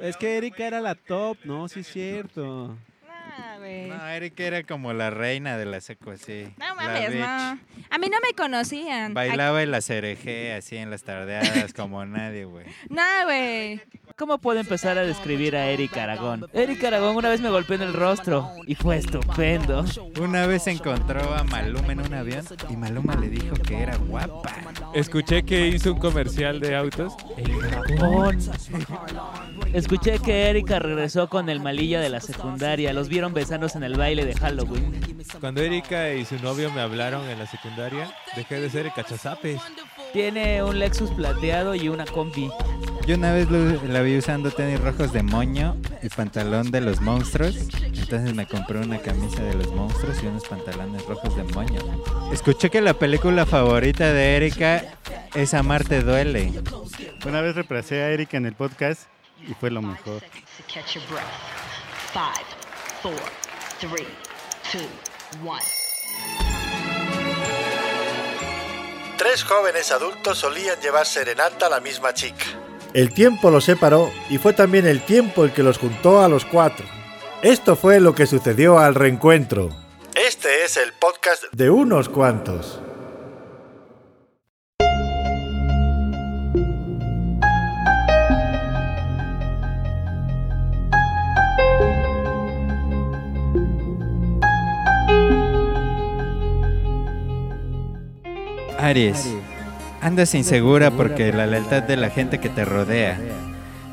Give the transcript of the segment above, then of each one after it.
Es que Erika era la top, no, sí es cierto. Ah, güey. No, Erika era como la reina de la seco, sí. No mames, no. A mí no me conocían. Bailaba en la cereje así en las tardeadas como nadie, güey. No, güey. ¿Cómo puedo empezar a describir a Eric Aragón? Eric Aragón una vez me golpeó en el rostro y fue estupendo. Una vez encontró a Maluma en un avión y Maluma le dijo que era guapa. Escuché que hizo un comercial de autos. Aragón. Escuché que Erika regresó con el malilla de la secundaria. Los vieron besándose en el baile de Halloween. Cuando Erika y su novio me hablaron en la secundaria, dejé de ser el cachazapes. Tiene un Lexus plateado y una combi. Yo una vez lo- la vi usando tenis rojos de moño y pantalón de los monstruos. Entonces me compré una camisa de los monstruos y unos pantalones rojos de moño. Escuché que la película favorita de Erika es Amarte Duele. Una vez reemplacé a Erika en el podcast y fue lo mejor. to catch your breath. Five, four, three, two, one. Tres jóvenes adultos solían llevar serenata a la misma chica. El tiempo los separó y fue también el tiempo el que los juntó a los cuatro. Esto fue lo que sucedió al reencuentro Este es el podcast de unos cuantos. Aries, andas insegura porque la lealtad de la gente que te rodea.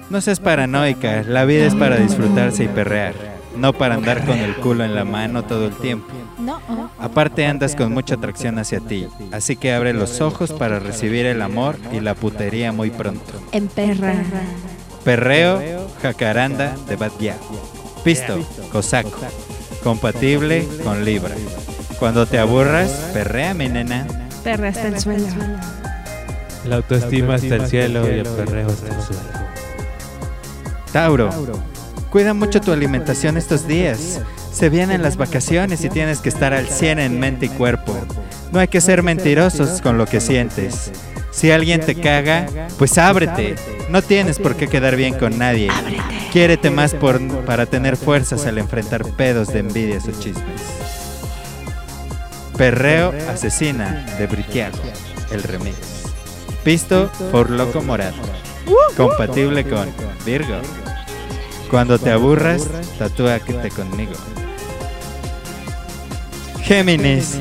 No seas paranoica, la vida es para disfrutarse y perrear, no para andar con el culo en la mano todo el tiempo. No. oh. Aparte andas con mucha atracción hacia ti, así que abre los ojos para recibir el amor y la putería muy pronto. En perra. Perreo, jacaranda de Bad Gyal. Pisto, cosaco. Compatible con Libra. Cuando te aburras, perrea mi nena. Perra hasta el suelo. La autoestima hasta el cielo y el perreo hasta el suelo. Tauro, cuida mucho tu alimentación estos días. Se vienen las vacaciones y tienes que estar al 100 en mente y cuerpo. No hay que ser mentirosos con lo que sientes. Si alguien te caga, pues ábrete. No tienes por qué quedar bien con nadie. Quiérete más por, para tener fuerzas al enfrentar pedos de envidias o chismes. Perreo Asesina de Britiago, el remix. Pisto por Loco Morado. Compatible con Virgo. Cuando te aburras, tatúate conmigo. Géminis.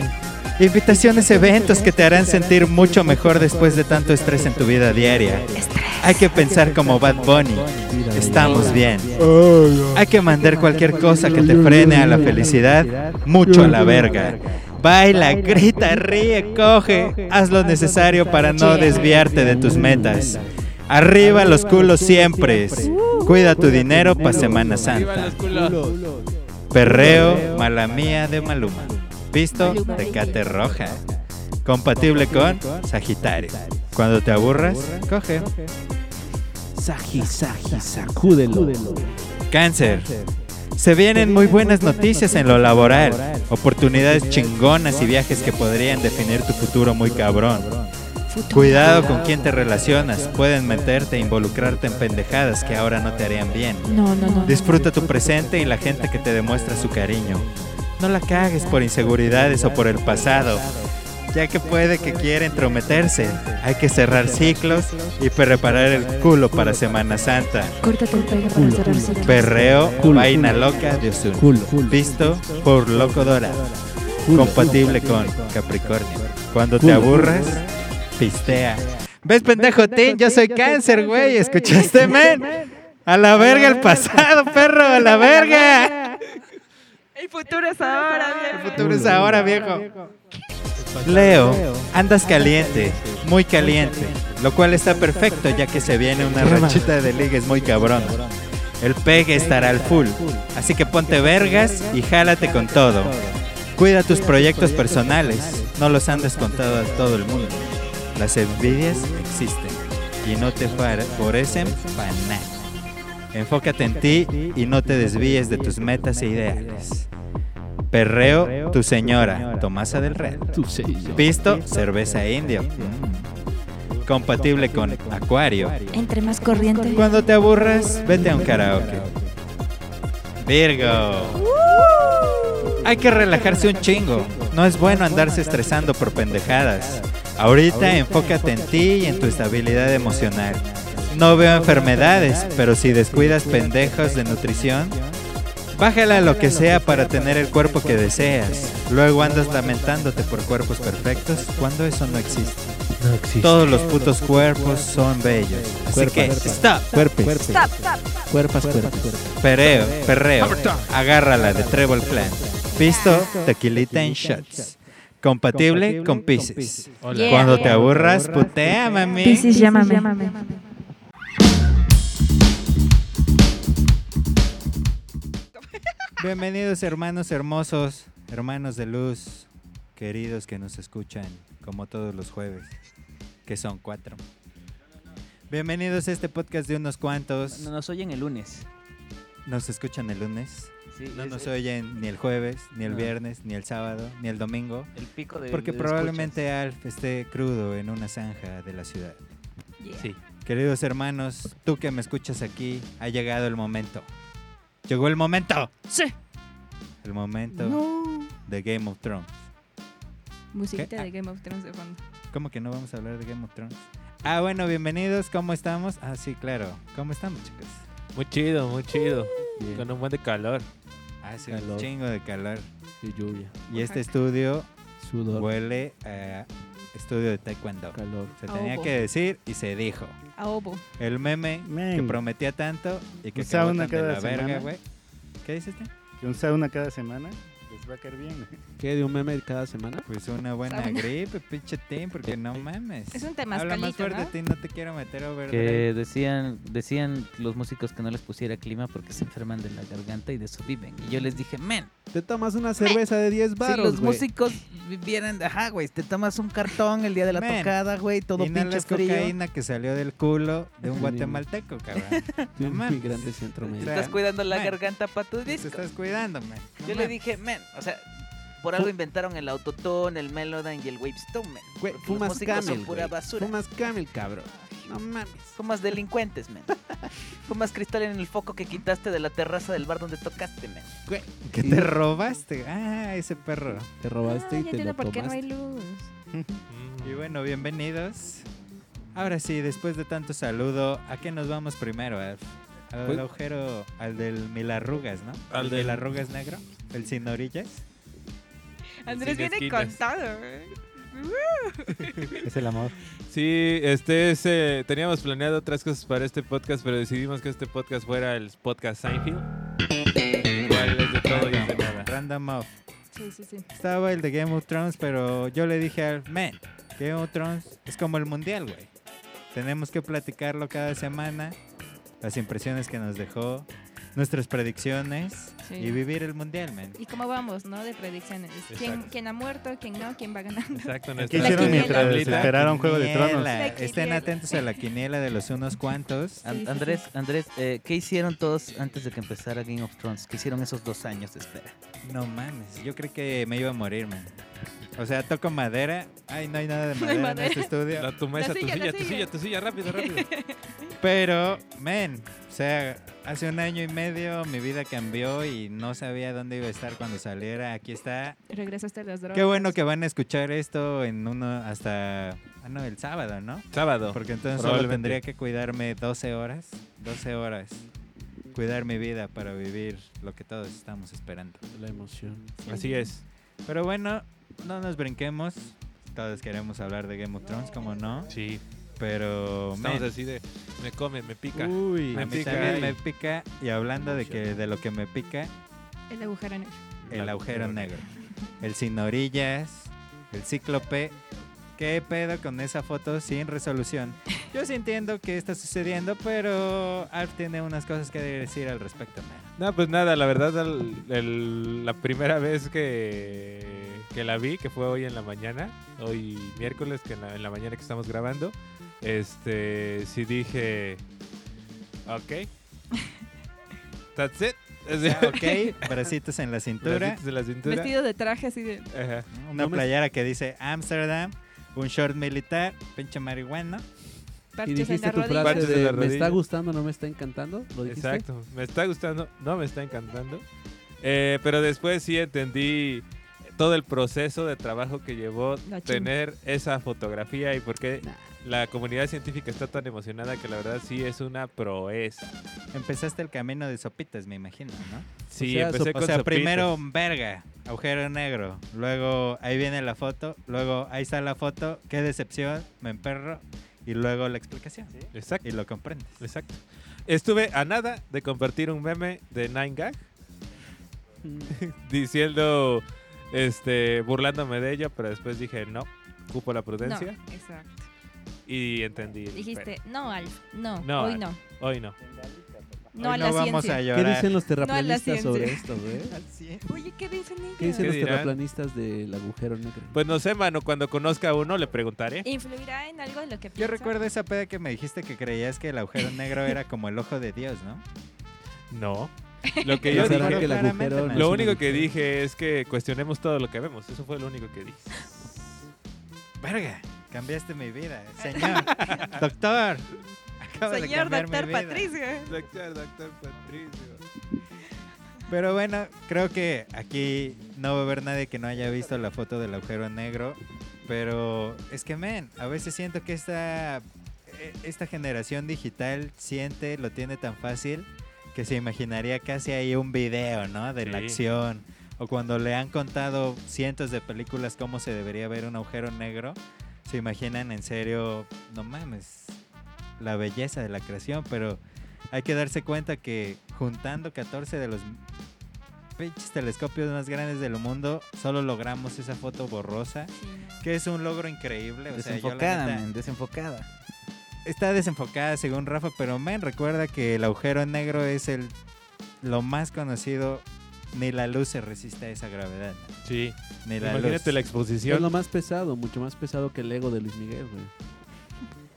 Invitaciones eventos que te harán sentir mucho mejor después de tanto estrés en tu vida diaria. Hay que pensar como Bad Bunny. Estamos bien. Hay que mandar cualquier cosa que te frene a la felicidad mucho a la verga. Baila, grita, ríe, coge. Haz lo necesario para no desviarte de tus metas. Arriba los culos siempre. Cuida tu dinero para Semana Santa. Perreo, mala mía de Maluma. Visto, Tecate Roja. Compatible con Sagitario. Cuando te aburras, coge. Saji, saji, sacúdelo. Cáncer. Se vienen muy buenas noticias en lo laboral. Oportunidades chingonas y viajes que podrían definir tu futuro muy cabrón. Cuidado con quién te relacionas. Pueden meterte e involucrarte en pendejadas que ahora no te harían bien. No, no, no. Disfruta tu presente y la gente que te demuestra su cariño. No la cagues por inseguridades o por el pasado, ya que puede que quiera entrometerse. Hay que cerrar ciclos y preparar el culo para Semana Santa. Córtate el pelo para cerrar ciclos. Perreo, vaina loca de Ozuna. Culo. Visto por Loco. Culo. Compatible con Capricornio. Cuando te aburras, pistea. ¿ Ves, pendejo Tin? Yo soy cáncer, güey. ¿Escuchaste, men? A la verga el pasado, perro. A la verga. El futuro es ahora, El futuro es ahora, viejo. Leo, andas caliente, muy caliente, lo cual está perfecto ya que se viene una rachita de ligues muy cabrón. El pegue estará al full, así que ponte vergas y jálate con todo. Cuida tus proyectos personales, no los andes con todo, todo el mundo. Las envidias existen y no te favorecen para nada. Enfócate en ti y no te desvíes de tus metas e ideales. Perreo, tu señora, Tomasa del Real. Tu. Pisto, cerveza indio. Mm. compatible con Acuario. Entre más corriente. Cuando te aburras, vete a un karaoke. Virgo. Hay que relajarse un chingo. No es bueno andarse estresando por pendejadas. Ahorita enfócate en ti y en tu estabilidad emocional. No veo enfermedades, pero si descuidas pendejos de nutrición, bájala lo que sea para tener el cuerpo que deseas. Luego andas lamentándote por cuerpos perfectos cuando eso no existe. No existe. Todos los putos cuerpos son bellos. Así que, stop. Cuerpes. Stop. Cuerpas, cuerpas. Perreo, perreo. Agárrala de Treble Clan. Pisto, tequilita en shots. Compatible con Pisces. Cuando te aburras, putea, mami. Piscis, llámame. Bienvenidos hermanos hermosos, hermanos de luz, queridos que nos escuchan como todos los jueves, que son cuatro. Bienvenidos a este podcast de unos cuantos. No nos oyen el lunes. Nos escuchan el lunes. Sí, No es nos el- oyen ni el jueves, ni el No. viernes, ni el sábado, ni el domingo. el pico de Porque de probablemente Alf esté crudo en una zanja de la ciudad. Sí. Queridos hermanos, tú que me escuchas aquí, ha llegado el momento. Llegó el momento. Sí. El momento No. de Game of Thrones. Musiquita ¿Qué? de Game of Thrones de fondo. ¿Cómo que no vamos a hablar de Game of Thrones? Ah, bueno, bienvenidos. ¿Cómo estamos? Ah, sí, claro. ¿Cómo estamos, chicos? Muy chido, muy chido. Bien. Con un buen de calor. Hace un Calor. chingo de calor. Y lluvia. Y este estudio Sudor. huele a estudio de taekwondo. Calor. Se tenía obo. que decir y se dijo. A Obo. El meme que Men, prometía tanto y que Un sauna acabó tan de cada la verga, semana. güey. ¿Qué dices tú? que un sauna cada semana les va a caer bien. ¿Qué? ¿De un meme cada semana? Pues una buena gripe, pinche team, porque no mames. Es un Habla más fuerte, ¿no? Tim, no te quiero meter over Que decían, decían los músicos que no les pusiera clima porque se enferman de la garganta y de eso viven. Y yo les dije, men, Te tomas una cerveza de 10 si baros, los güey. músicos vivieran, ajá, güey, te tomas un cartón el día de la tocada, güey, todo pinche Inhalas frío. cocaína que salió del culo de un guatemalteco, cabrón. No mames. centroamericano. sea, Estás cuidando la garganta para tu Te disco. estás cuidándome. Yo le dije, men, o sea, por algo inventaron el autotune, el melodyne y el wavestone, men. Güey, fumas camel, son pura güey. basura. Fumas camel, cabrón. No mames. Fumas delincuentes, men. Fumas cristal en el foco que quitaste de la terraza del bar donde tocaste, men. Güey. ¿Qué Sí, te robaste? Ah, ese perro. Te robaste Ah, y ya te lo por qué no hay luz. Y bueno, bienvenidos. Ahora sí, después de tanto saludo, ¿a qué nos vamos primero, Alf? Al Pues- agujero, al del mil arrugas, ¿no? Al ¿El del- mil arrugas negro? ¿El sin orillas? Andrés Sin viene esquinas. contado. ¿eh? Es el amor. Sí, este es, eh, teníamos planeado otras cosas para este podcast, pero decidimos que este podcast fuera el podcast Seinfeld. ¿Cuál es de todo y es de nada? Random off. Sí, sí, sí. Estaba el de Game of Thrones, pero yo le dije al man, Game of Thrones es como el mundial, güey. Tenemos que platicarlo cada semana, las impresiones que nos dejó, nuestras predicciones Sí. y vivir el mundial, man. ¿Y cómo vamos, no? De predicciones. ¿Quién, quién ha muerto? ¿Quién no? ¿Quién va ganando? Exacto. ¿Qué hicieron quiniela. mientras esperaron Juego de Tronos? Estén atentos a la quiniela de los unos cuantos. An- Sí, sí, Andrés, Andrés, eh, ¿qué hicieron todos antes de que empezara Game of Thrones? ¿Qué hicieron esos dos años de espera? No mames, yo creí que me iba a morir, man. O sea, toco madera. Ay, no hay nada de No hay madera en madera. este estudio. La, tu mesa, tu silla, la silla, tu silla. silla, tu silla, rápido, rápido. Pero, men, o sea, hace un año y medio mi vida cambió y no sabía dónde iba a estar cuando saliera. Aquí está. Regresaste a las drogas. Qué bueno que van a escuchar esto en uno hasta, ah, no, el sábado, ¿no? Sábado. Porque entonces solo tendría que cuidarme 12 horas. 12 horas. Cuidar mi vida para vivir lo que todos estamos esperando. La emoción. Sí. Así es. Pero bueno, no nos brinquemos. Todos queremos hablar de Game of Thrones, como no. Sí. Pero, Estamos así de. Me come, me pica. Uy. a me mí pica. también me pica. Y hablando de que de lo que me pica, El agujero negro. el agujero negro. El sin orillas, el cíclope. ¿Qué pedo con esa foto sin resolución? Yo sí entiendo qué está sucediendo, pero Alf tiene unas cosas que decir al respecto. man. No, pues nada, la verdad, el- el- la primera vez que, que la vi, que fue hoy en la mañana, hoy miércoles, que en la, en la mañana que estamos grabando, este, sí dije, ok, that's it. O sea, ok, bracitos en la cintura, Bracitos de la cintura. Vestido de traje así de... Ajá. una No me- playera que dice Amsterdam, un short militar, pinche marihuana. Y dijiste tu rodilla. frase de la me está rodilla". gustando, no me está encantando. ¿Lo dijiste? Exacto. Me está gustando, no me está encantando. Eh, pero después sí entendí todo el proceso de trabajo que llevó tener esa fotografía y por qué Nah. La comunidad científica está tan emocionada que la verdad sí es una proeza. Empezaste el camino de sopitas, me imagino, ¿no? Sí, sea, empecé so- con O sea, sopitas. primero verga, agujero negro. Luego ahí viene la foto. Luego ahí está la foto. Qué decepción, me emperro. Y luego la explicación. Exacto, Y lo comprendes. exacto. Estuve a nada de compartir un meme de Nine Gag diciendo, este, burlándome de ello, pero después dije no, cupo la No, prudencia exacto. Y entendí. Dijiste, no, Alf, no, No, hoy Alf. no. Hoy no. No Hoy a la vamos ciencia. a ¿Qué llorar. dicen los No terraplanistas sobre esto, güey? Oye, ¿qué dicen ellos? ¿Qué dicen ¿Qué los dirán? terraplanistas del agujero negro? Pues no sé, mano, cuando conozca a uno le preguntaré. ¿Influirá en algo de lo que Yo piensa? recuerdo esa peda que me dijiste que creías que el agujero negro era como el ojo de Dios, ¿no? No. Lo que ¿No yo dije, que el claramente, agujero man. no lo único que dije es que cuestionemos todo lo que vemos. Eso fue lo único que dije. Verga, cambiaste mi vida. Señor, doctor. Señor doctor vida. Patricio. Doctor, doctor Patricio. Pero bueno, creo que aquí no va a haber nadie que no haya visto la foto del agujero negro. Pero es que, men, a veces siento que esta, eh, esta generación digital siente, lo tiene tan fácil, que se imaginaría casi ahí un video, ¿no? De la Sí. acción. O cuando le han contado cientos de películas cómo se debería ver un agujero negro, se imaginan en serio, no mames, la belleza de la creación, pero hay que darse cuenta que juntando 14 de los pinches telescopios más grandes del mundo, solo logramos esa foto borrosa, que es un logro increíble. O sea, yo la Desenfocada, neta- men, desenfocada. está desenfocada según Rafa, pero men, recuerda que el agujero negro es el lo más conocido. Ni la luz se resiste a esa gravedad. Sí. Ni la Imagínate luz. la Es exposición. lo más pesado, mucho más pesado que el ego de Luis Miguel, güey.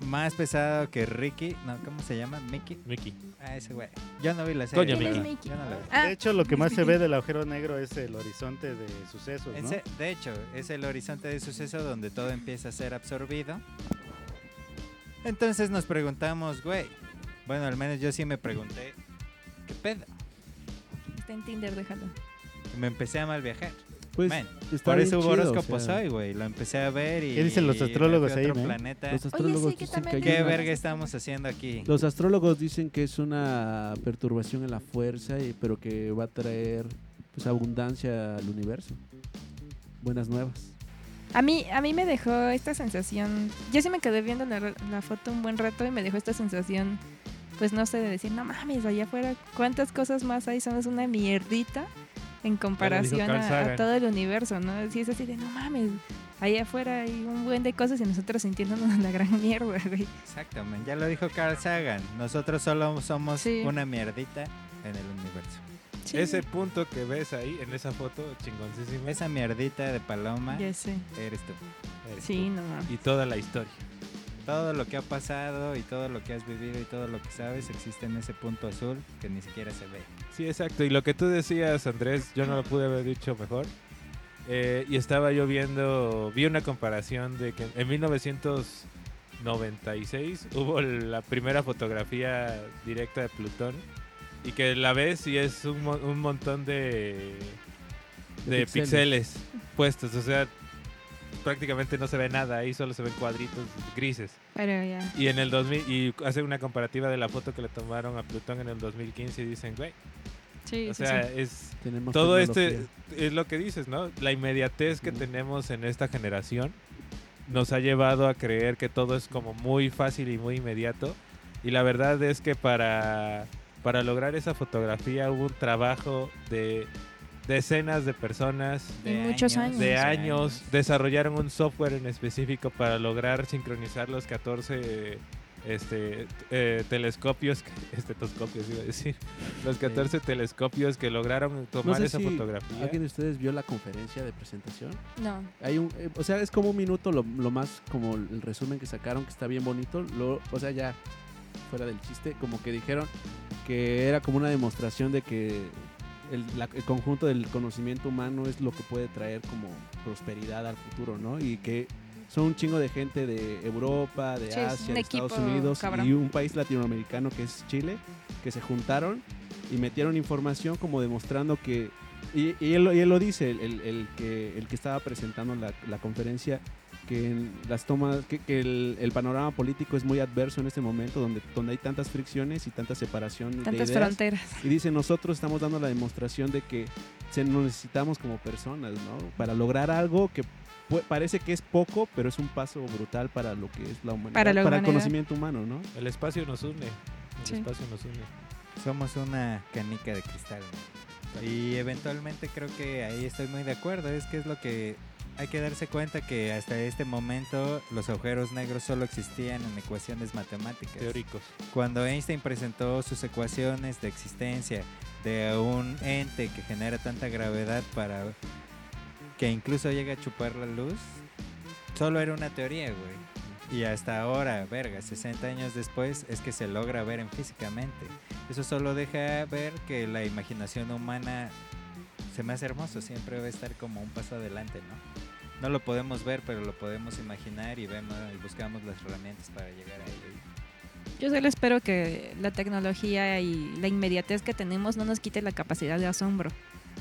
Más pesado que Ricky. No, ¿cómo se llama? Mickey. Mickey. Ah, ese güey. Yo no vi la serie. Coño, ¿Quién es Mickey? yo no la vi. Ah, De hecho, lo que más se ve del agujero negro es el horizonte de sucesos, ¿no? Ese- de hecho, es el horizonte de suceso donde todo empieza a ser absorbido. Entonces nos preguntamos, güey. Bueno, al menos yo sí me pregunté, ¿qué pedo? Está en Tinder, déjalo. Me empecé a mal viajar. Pues Man, está por eso hubo chido, o horóscopos sea, hoy, güey. Lo empecé a ver y. ¿Qué dicen los astrólogos ahí, otro planeta. Los astrólogos sí, que dicen que ¿Qué verga estamos haciendo aquí? Los astrólogos dicen que es una perturbación en la fuerza, y- pero que va a traer pues abundancia al universo. Buenas nuevas. A mí, a mí me dejó esta sensación. Yo sí me quedé viendo la, la foto un buen rato y me dejó esta sensación, pues no sé, de decir, no mames, allá afuera, ¿cuántas cosas más hay? Somos una mierdita en comparación a, todo el universo, ¿no? Sí, es así de, no mames, allá afuera hay un buen de cosas y nosotros sintiéndonos la gran mierda, güey. Exactamente, ya lo dijo Carl Sagan. Nosotros solo somos Sí. una mierdita en el universo. Sí, Ese punto que ves ahí en esa foto, chingoncísimo. Esa mierdita de paloma Ya sé. eres tú. eres Sí, tú. no mames. Y toda la historia. Todo lo que ha pasado y todo lo que has vivido y todo lo que sabes existe en ese punto azul que ni siquiera se ve. Sí, exacto. Y lo que tú decías, Andrés, yo no lo pude haber dicho mejor. Eh, y estaba yo viendo, vi una comparación de que en 1996 hubo la primera fotografía directa de Plutón y que la ves y es un, un montón de, De de puestos. O sea, prácticamente no se ve nada ahí, solo se ven cuadritos grises. Pero ya. Y en el 2000, y hace una comparativa de la foto que le tomaron a Plutón en el 2015 y dicen, güey, Sí, o sí, sea, sí. es Tenemos todo este es lo que dices, ¿no? La inmediatez que tenemos en esta generación nos ha llevado a creer que todo es como muy fácil y muy inmediato. Y la verdad es que para, para lograr esa fotografía hubo un trabajo de decenas de personas, Y muchos años. de años, desarrollaron un software en específico para lograr sincronizar los 14 este, eh, telescopios, estetoscopios iba a decir, los 14 telescopios que lograron No tomar sé esa si fotografía. ¿Alguien de ustedes vio la conferencia de presentación? No. Hay un, eh, o sea, es como un minuto lo, lo más como el resumen que sacaron que está bien bonito. Lo, o sea, ya fuera del chiste, como que dijeron que era como una demostración de que el, la- el conjunto del conocimiento humano es lo que puede traer como prosperidad al futuro, ¿no? Y que son un chingo de gente de Europa, de Sí, Asia, de Estados Unidos cabrón. y un país latinoamericano que es Chile, que se juntaron y metieron información como demostrando que, y, y él, lo- y él lo dice, el, el- el que, el que estaba presentando la, la conferencia, que las tomas, que, que el, el panorama político es muy adverso en este momento, donde, donde hay tantas fricciones y tanta separación de Tantas ideas. fronteras. Y dice, nosotros estamos dando la demostración de que se nos necesitamos como personas, ¿no? Para lograr algo que parece que es poco, pero es un paso brutal para lo que es la humanidad, Para la el humanidad. conocimiento humano, ¿no? El espacio nos une. El Sí. espacio nos une. Somos una canica de cristal. ¿no? Y eventualmente creo que ahí estoy muy de acuerdo. Es que es lo que hay que darse cuenta que hasta este momento los agujeros negros solo existían en ecuaciones matemáticas. Teóricos. Cuando Einstein presentó sus ecuaciones de existencia de un ente que genera tanta gravedad para que incluso llega a chupar la luz, solo era una teoría, güey. Y hasta ahora, verga, 60 años después, es que se logra ver en físicamente. Eso solo deja ver que la imaginación humana se me hace hermoso, siempre va a estar como un paso adelante, ¿no? No lo podemos ver, pero lo podemos imaginar y vemos y buscamos las herramientas para llegar a ello. Yo solo espero que la tecnología y la inmediatez que tenemos no nos quite la capacidad de asombro.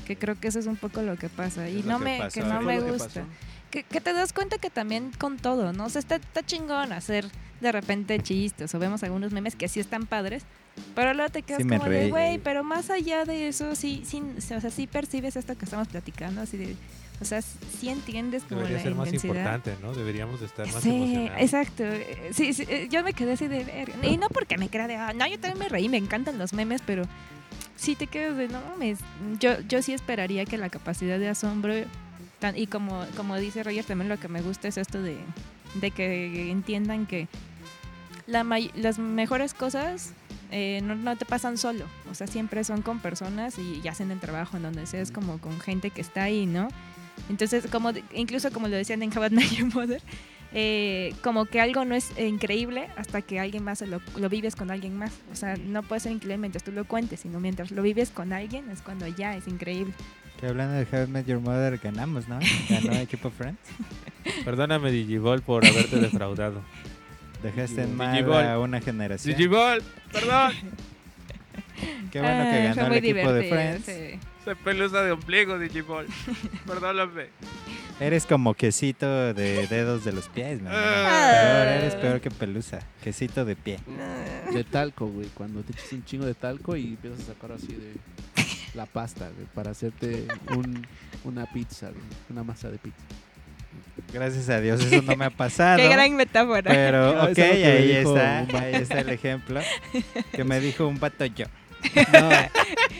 Que creo que eso es un poco lo que pasa. Y Es no que me, pasó que no me gusta. Que, que te das cuenta que también con todo, ¿no? O sea, está, está chingón hacer de repente chistes o vemos algunos memes que sí están padres, pero luego te quedas Sí como de, güey, pero más allá de eso, sí, sí, o sea, sí percibes esto que estamos platicando, así de, o sea, sí entiendes como Debería la ser más intensidad. importante, ¿no? Deberíamos de estar más Sí, emocionados. exacto. Sí, sí, eh, yo me quedé así de ver. Y no porque me crea de, "Ah, no, yo también me reí, me encantan los memes, pero sí te quedas de, no mames. Yo, yo sí esperaría que la capacidad de asombro, tan- y como, como dice Roger, también lo que me gusta es esto de, de que entiendan que la las mejores cosas eh, no, no te pasan solo. O sea, siempre son con personas y, y hacen el trabajo en donde sea, es como con gente que está ahí, ¿no? Entonces, como incluso como lo decían en How Your Mother, eh, como que algo no es increíble hasta que alguien más lo, lo vives con alguien más. O sea, no puede ser increíble mientras tú lo cuentes, sino mientras lo vives con alguien es cuando ya es increíble. Que hablando de How I Met Your Mother, ganamos, ¿no? Ganó Equipo Friends. Perdóname, Digibol, por haberte defraudado. Dejaste en mal Digibol. a una generación. Digibol, perdón. Qué bueno que Ah, ganó el equipo de Friends. sí. Se pelusa de ombligo, Digibol. Perdóname. Eres como quesito de dedos de los pies, man. Ah. Peor, eres peor que pelusa. Quesito de pie. De talco, güey. Cuando te echas un chingo de talco y empiezas a sacar así de la pasta, güey, para hacerte un, una pizza, güey, una masa de pizza. Gracias a Dios, eso no me ha pasado. Qué gran metáfora. Pero, No, ok, eso es lo que me ahí dijo está. un vato. Ahí está el ejemplo. Que me dijo un vato yo. No,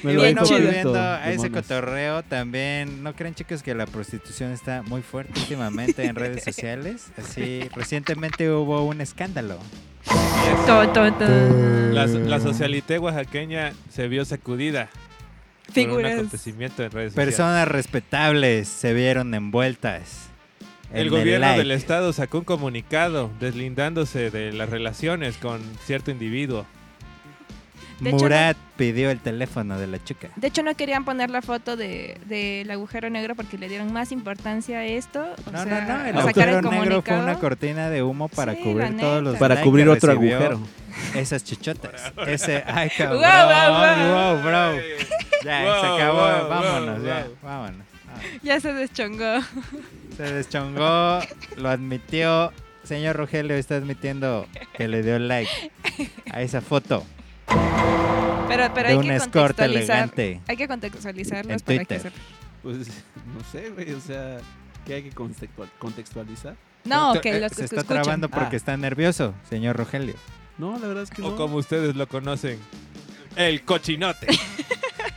me lo bueno, volviendo a ese cotorreo, también, ¿no creen chicos que la prostitución está muy fuerte últimamente en redes sociales? Así, recientemente hubo un escándalo. La, la socialité oaxaqueña se vio sacudida por un Figuras. acontecimiento en redes sociales. Personas respetables se vieron envueltas. El gobierno like. del estado sacó un comunicado deslindándose de las relaciones con cierto individuo. De hecho, Murat pidió el teléfono de la chica. De hecho, no querían poner la foto de- del agujero negro porque le dieron más importancia a esto. O No, sea, no, no, el agujero el negro fue una cortina de humo para Sí, cubrir todos los. Para cubrir otro agujero. Esas chichotas. Ese, ay, cabrón. Guau, guau, Wow, bro. Ya, Wow, se acabó. wow, vámonos, wow, ya. wow. Vámonos. Ya se deschongó. Se deschongó, lo admitió. Señor Rogelio está admitiendo que le dio like a esa foto Pero, pero de hay un que escort contextualizar. elegante. Hay que contextualizarlos En para que Twitter. Pues no sé, güey, o sea, que hay que contextual- contextualizar. No, que eh, los se está escuchan. trabando porque Ah. está nervioso, señor Rogelio. No, la verdad es que O no. como ustedes lo conocen, el cochinote.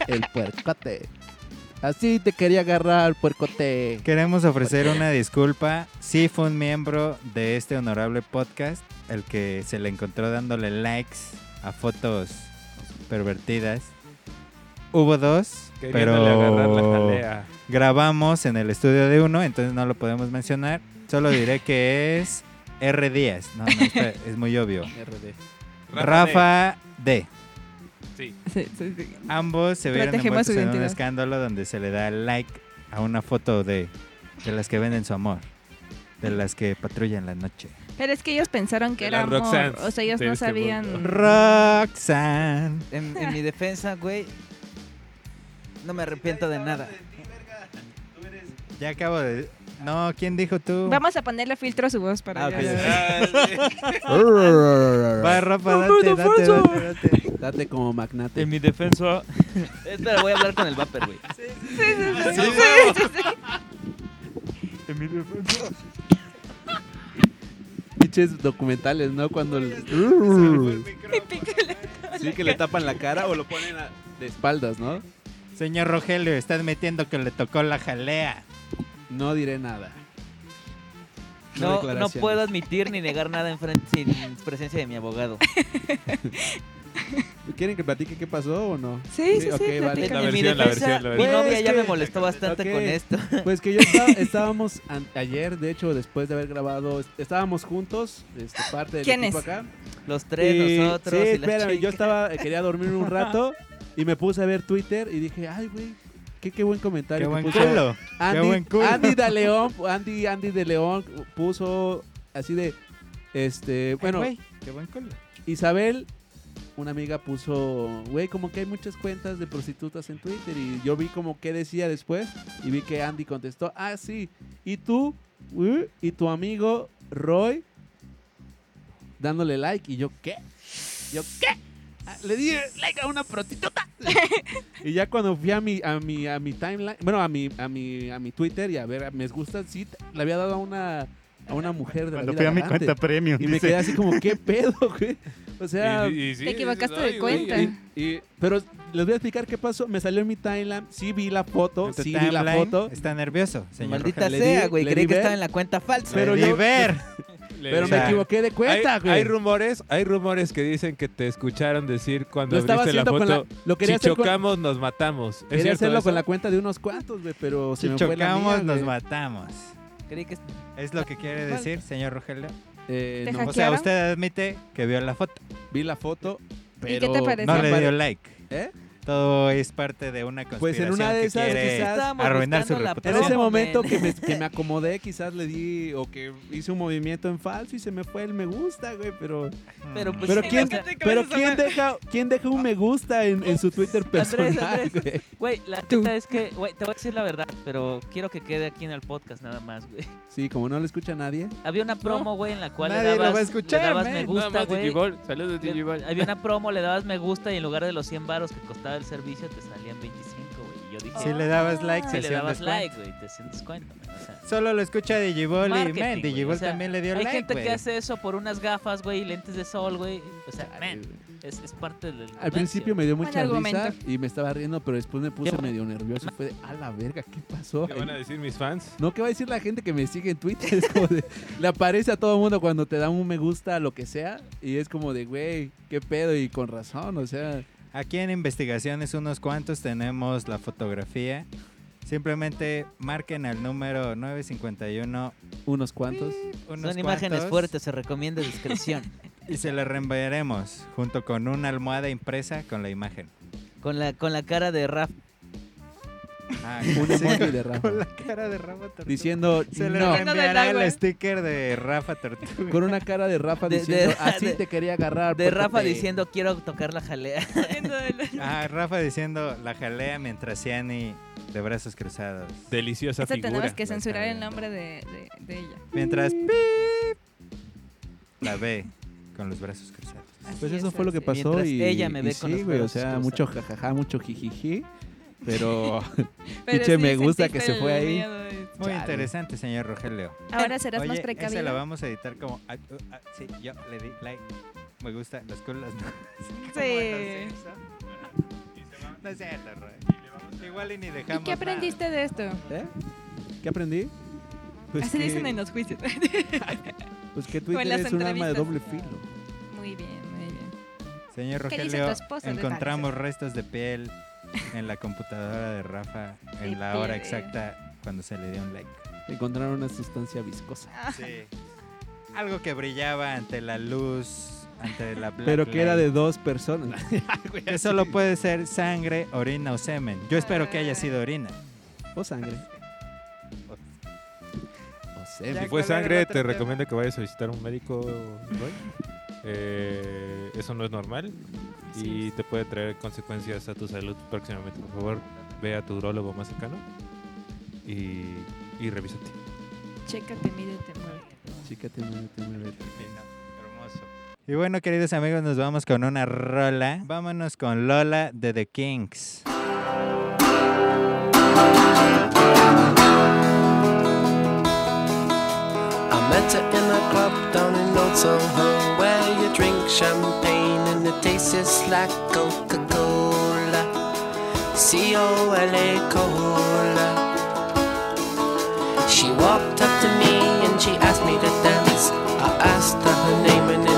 El puercote. Así te quería agarrar, puercote. Queremos ofrecer una disculpa. Sí fue un miembro de este honorable podcast el que se le encontró dándole likes a fotos pervertidas. Hubo dos, la pero jalea. grabamos en el estudio de uno, entonces no lo podemos mencionar. Solo diré que es R Díaz. No, no, es muy obvio. RD. Rafa D. Sí. Sí, sí, sí. Ambos se vieron envueltos en un escándalo donde se le da like a una foto de, de las que venden su amor. De las que patrullan la noche. Pero es que ellos pensaron que De era amor. O sea, ellos no este sabían. mundo. Roxanne. En, en mi defensa, güey, no me arrepiento de nada. Ya acabo de... No, ¿quién dijo tú? Vamos a ponerle filtro a su voz para Ah, ya- ok. ya- Va, Rafa, date, date, date, date. Date como magnate. En mi defensa. Espera, voy a hablar con el Vapor, güey. Pinches documentales, ¿no? Cuando el... Sí, que le tapan la cara o lo ponen a- de espaldas, ¿no? Señor Rogelio, estás metiendo que le tocó la jalea. No diré nada. No, no puedo admitir ni negar nada en frente, sin presencia de mi abogado. ¿Quieren que platique qué pasó o no? Sí, sí, sí, vale. La en mi versión, la defensa, versión, la mi versión. novia Pues ya que- me molestó bastante con esto. Pues que yo estaba- estábamos ayer, de hecho, después de haber grabado, est- estábamos juntos, este, parte del ¿Quiénes? equipo acá. Los tres, Y- nosotros Sí, y la espérame, yo estaba, quería dormir un rato y me puse a ver Twitter y dije, ay, güey, qué, qué buen comentario. Qué buen puso culo. Andy, Qué buen culo. Andy de León, Andy, Andy de León puso así de, este, bueno, Ay, güey, qué buen culo. Isabel, una amiga puso, güey, como que hay muchas cuentas de prostitutas en Twitter y yo vi como que decía después y vi que Andy contestó, ah, sí, y tú, Uh, y tu amigo Roy dándole like y yo, ¿qué? Yo, ¿qué? Ah, Le di like a una prostituta. y ya cuando fui a mi, a mi, a mi timeline, bueno, a mi, a mi, a mi Twitter y a ver, me gusta, sí, le había dado a una, a una mujer de Cuando la fui vida a mi cuenta premium. Y me quedé así como, ¿qué pedo, güey? O sea, Y- y sí, Te equivocaste de cuenta. y- y- pero les voy a explicar qué pasó. Me salió en mi timeline, sí vi la foto, sí vi la foto. Está nervioso, señor Maldita sea, güey. Creí que estaba en la cuenta falsa. Pero yo- ver. Pero me equivoqué de cuenta, hay, güey. hay rumores, hay rumores que dicen que te escucharon decir cuando Lo estaba abriste la foto, la... Lo quería si hacer con- chocamos nos matamos. ¿Es Quería hacerlo eso? con la cuenta de unos cuantos, güey, pero se Si fue la chocamos, mía, nos güey. matamos. Creí que... ¿Es lo que quiere decir, señor Rogelio? Eh, ¿Te no, O sea, usted admite que vio la foto. vi la foto, qué pero... te? No le dio like. ¿Eh? Todo es parte de una Pues conspiración en una de esas, quizás, arruinar su reputación. En ese momento men. que me, que me acomodé, quizás le di o que hice un movimiento en falso y se me fue el me gusta, güey, pero... Pero pues Pero sí, quién, pero quién deja, quién deja un me gusta en, en su Twitter personal, Andrés. güey? Güey, la neta es que, güey, te voy a decir la verdad, pero quiero que quede aquí en el podcast nada más, güey. Sí, como no le escucha nadie. Había una promo, güey, en la cual Nadie le lo dabas, va a escuchar, le dabas man. me Nada gusta, más güey. Saludos, Digibol. Había una promo, le dabas me gusta y en lugar de los 100 varos que costaba el servicio te salían 25, güey. Y yo dije, Si le dabas like, si le dabas like, güey, te hacían descuento, man, o sea. Solo lo escucha Digibol y Marketing, man, güey, Digibol o sea, también le dio Hay like, gente güey. que hace eso por unas gafas, güey, y lentes de sol, güey. O sea, man, es, es parte del. Al principio me dio Buen mucha risa y me estaba riendo, pero después me puse medio nervioso y fue de, a la verga, ¿qué pasó? ¿Qué van a decir mis fans? No, ¿qué va a decir la gente que me sigue en Twitter? Es como de, le aparece a todo mundo cuando te da un me gusta, lo que sea, y es como de, güey, qué pedo, y con razón, o sea, Aquí en investigaciones unos cuantos tenemos la fotografía. Simplemente marquen al número 951 unos cuantos. unos Son imágenes cuantos fuertes, se recomienda discreción. y se la reenviaremos junto con una almohada impresa con la imagen. con, la, con la cara de Raf. Ah, Un emoji de Rafa. con la cara de Rafa Tortuga. Diciendo, se le no, el sticker de Rafa Tortuga. con una cara de Rafa De- diciendo, de- así de- te quería agarrar. De porque Rafa te-". diciendo quiero tocar la jalea. Ah, Rafa diciendo la jalea mientras Ciani de brazos cruzados. Deliciosa Eso figura. tenemos que censurar el nombre de, de, de ella. Mientras pip, la ve con los brazos cruzados. Pues Así eso es, fue lo que así. pasó Mientras y, ella me y ve con sí, los güey, o brazos sea, cruzados. mucho jajaja, mucho jijiji, pero Pero sí me gusta que se fue ahí. de- Muy Chale. interesante, señor Rogelio. Ahora serás Oye, más precavido. lo vamos a editar como... ah, uh, ah, sí, yo le di like. Me gusta las culas. No, Sí. no es cierto, Roy. Igual y ni dejamos ¿Y qué aprendiste de esto? ¿Eh? ¿Qué aprendí? Pues Así que, dicen en los juicios. pues que Twitter es un arma de doble filo. muy bien, muy bien. Señor ¿Qué dice Rogelio, encontramos restos de piel en la computadora de Rafa en la hora exacta cuando se le dio un like. Encontraron una sustancia viscosa. Sí. Algo que brillaba ante la luz, ante la black Pero que era light. de dos personas. Que solo puede ser sangre, orina o semen. Yo espero que haya sido orina. o sangre. O sé. Si fue ¿cuál era sangre, otro te tema? recomiendo que vayas a visitar a un médico, Roy. Eh, eso no es normal y te puede traer consecuencias a tu salud próximamente. Por favor, ve a tu urólogo más cercano y, y revísate. Chécate, mídete, muévete. Chícate, muévete, muévete. Hermoso. Y bueno, queridos amigos, nos vamos con una rola. Vámonos con Lola de The Kings. I met her in a club down in Old Soho Where you drink champagne and it tastes just like Coca-Cola. C-O-L-A Cola. She walked up to me and she asked me to dance. I asked her her name and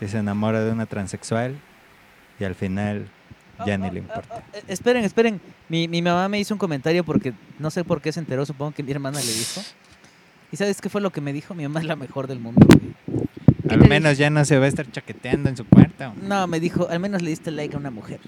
que se enamora de una transexual y al final ya ni le importa. Eh, Esperen, esperen. Mi, mi mamá me hizo un comentario porque no sé por qué se enteró, supongo que mi hermana le dijo. ¿Y sabes qué fue lo que me dijo? Mi mamá es la mejor del mundo. Al menos ya no se va a estar chaqueteando en su cuarto. No, me dijo, al menos le diste like a una mujer.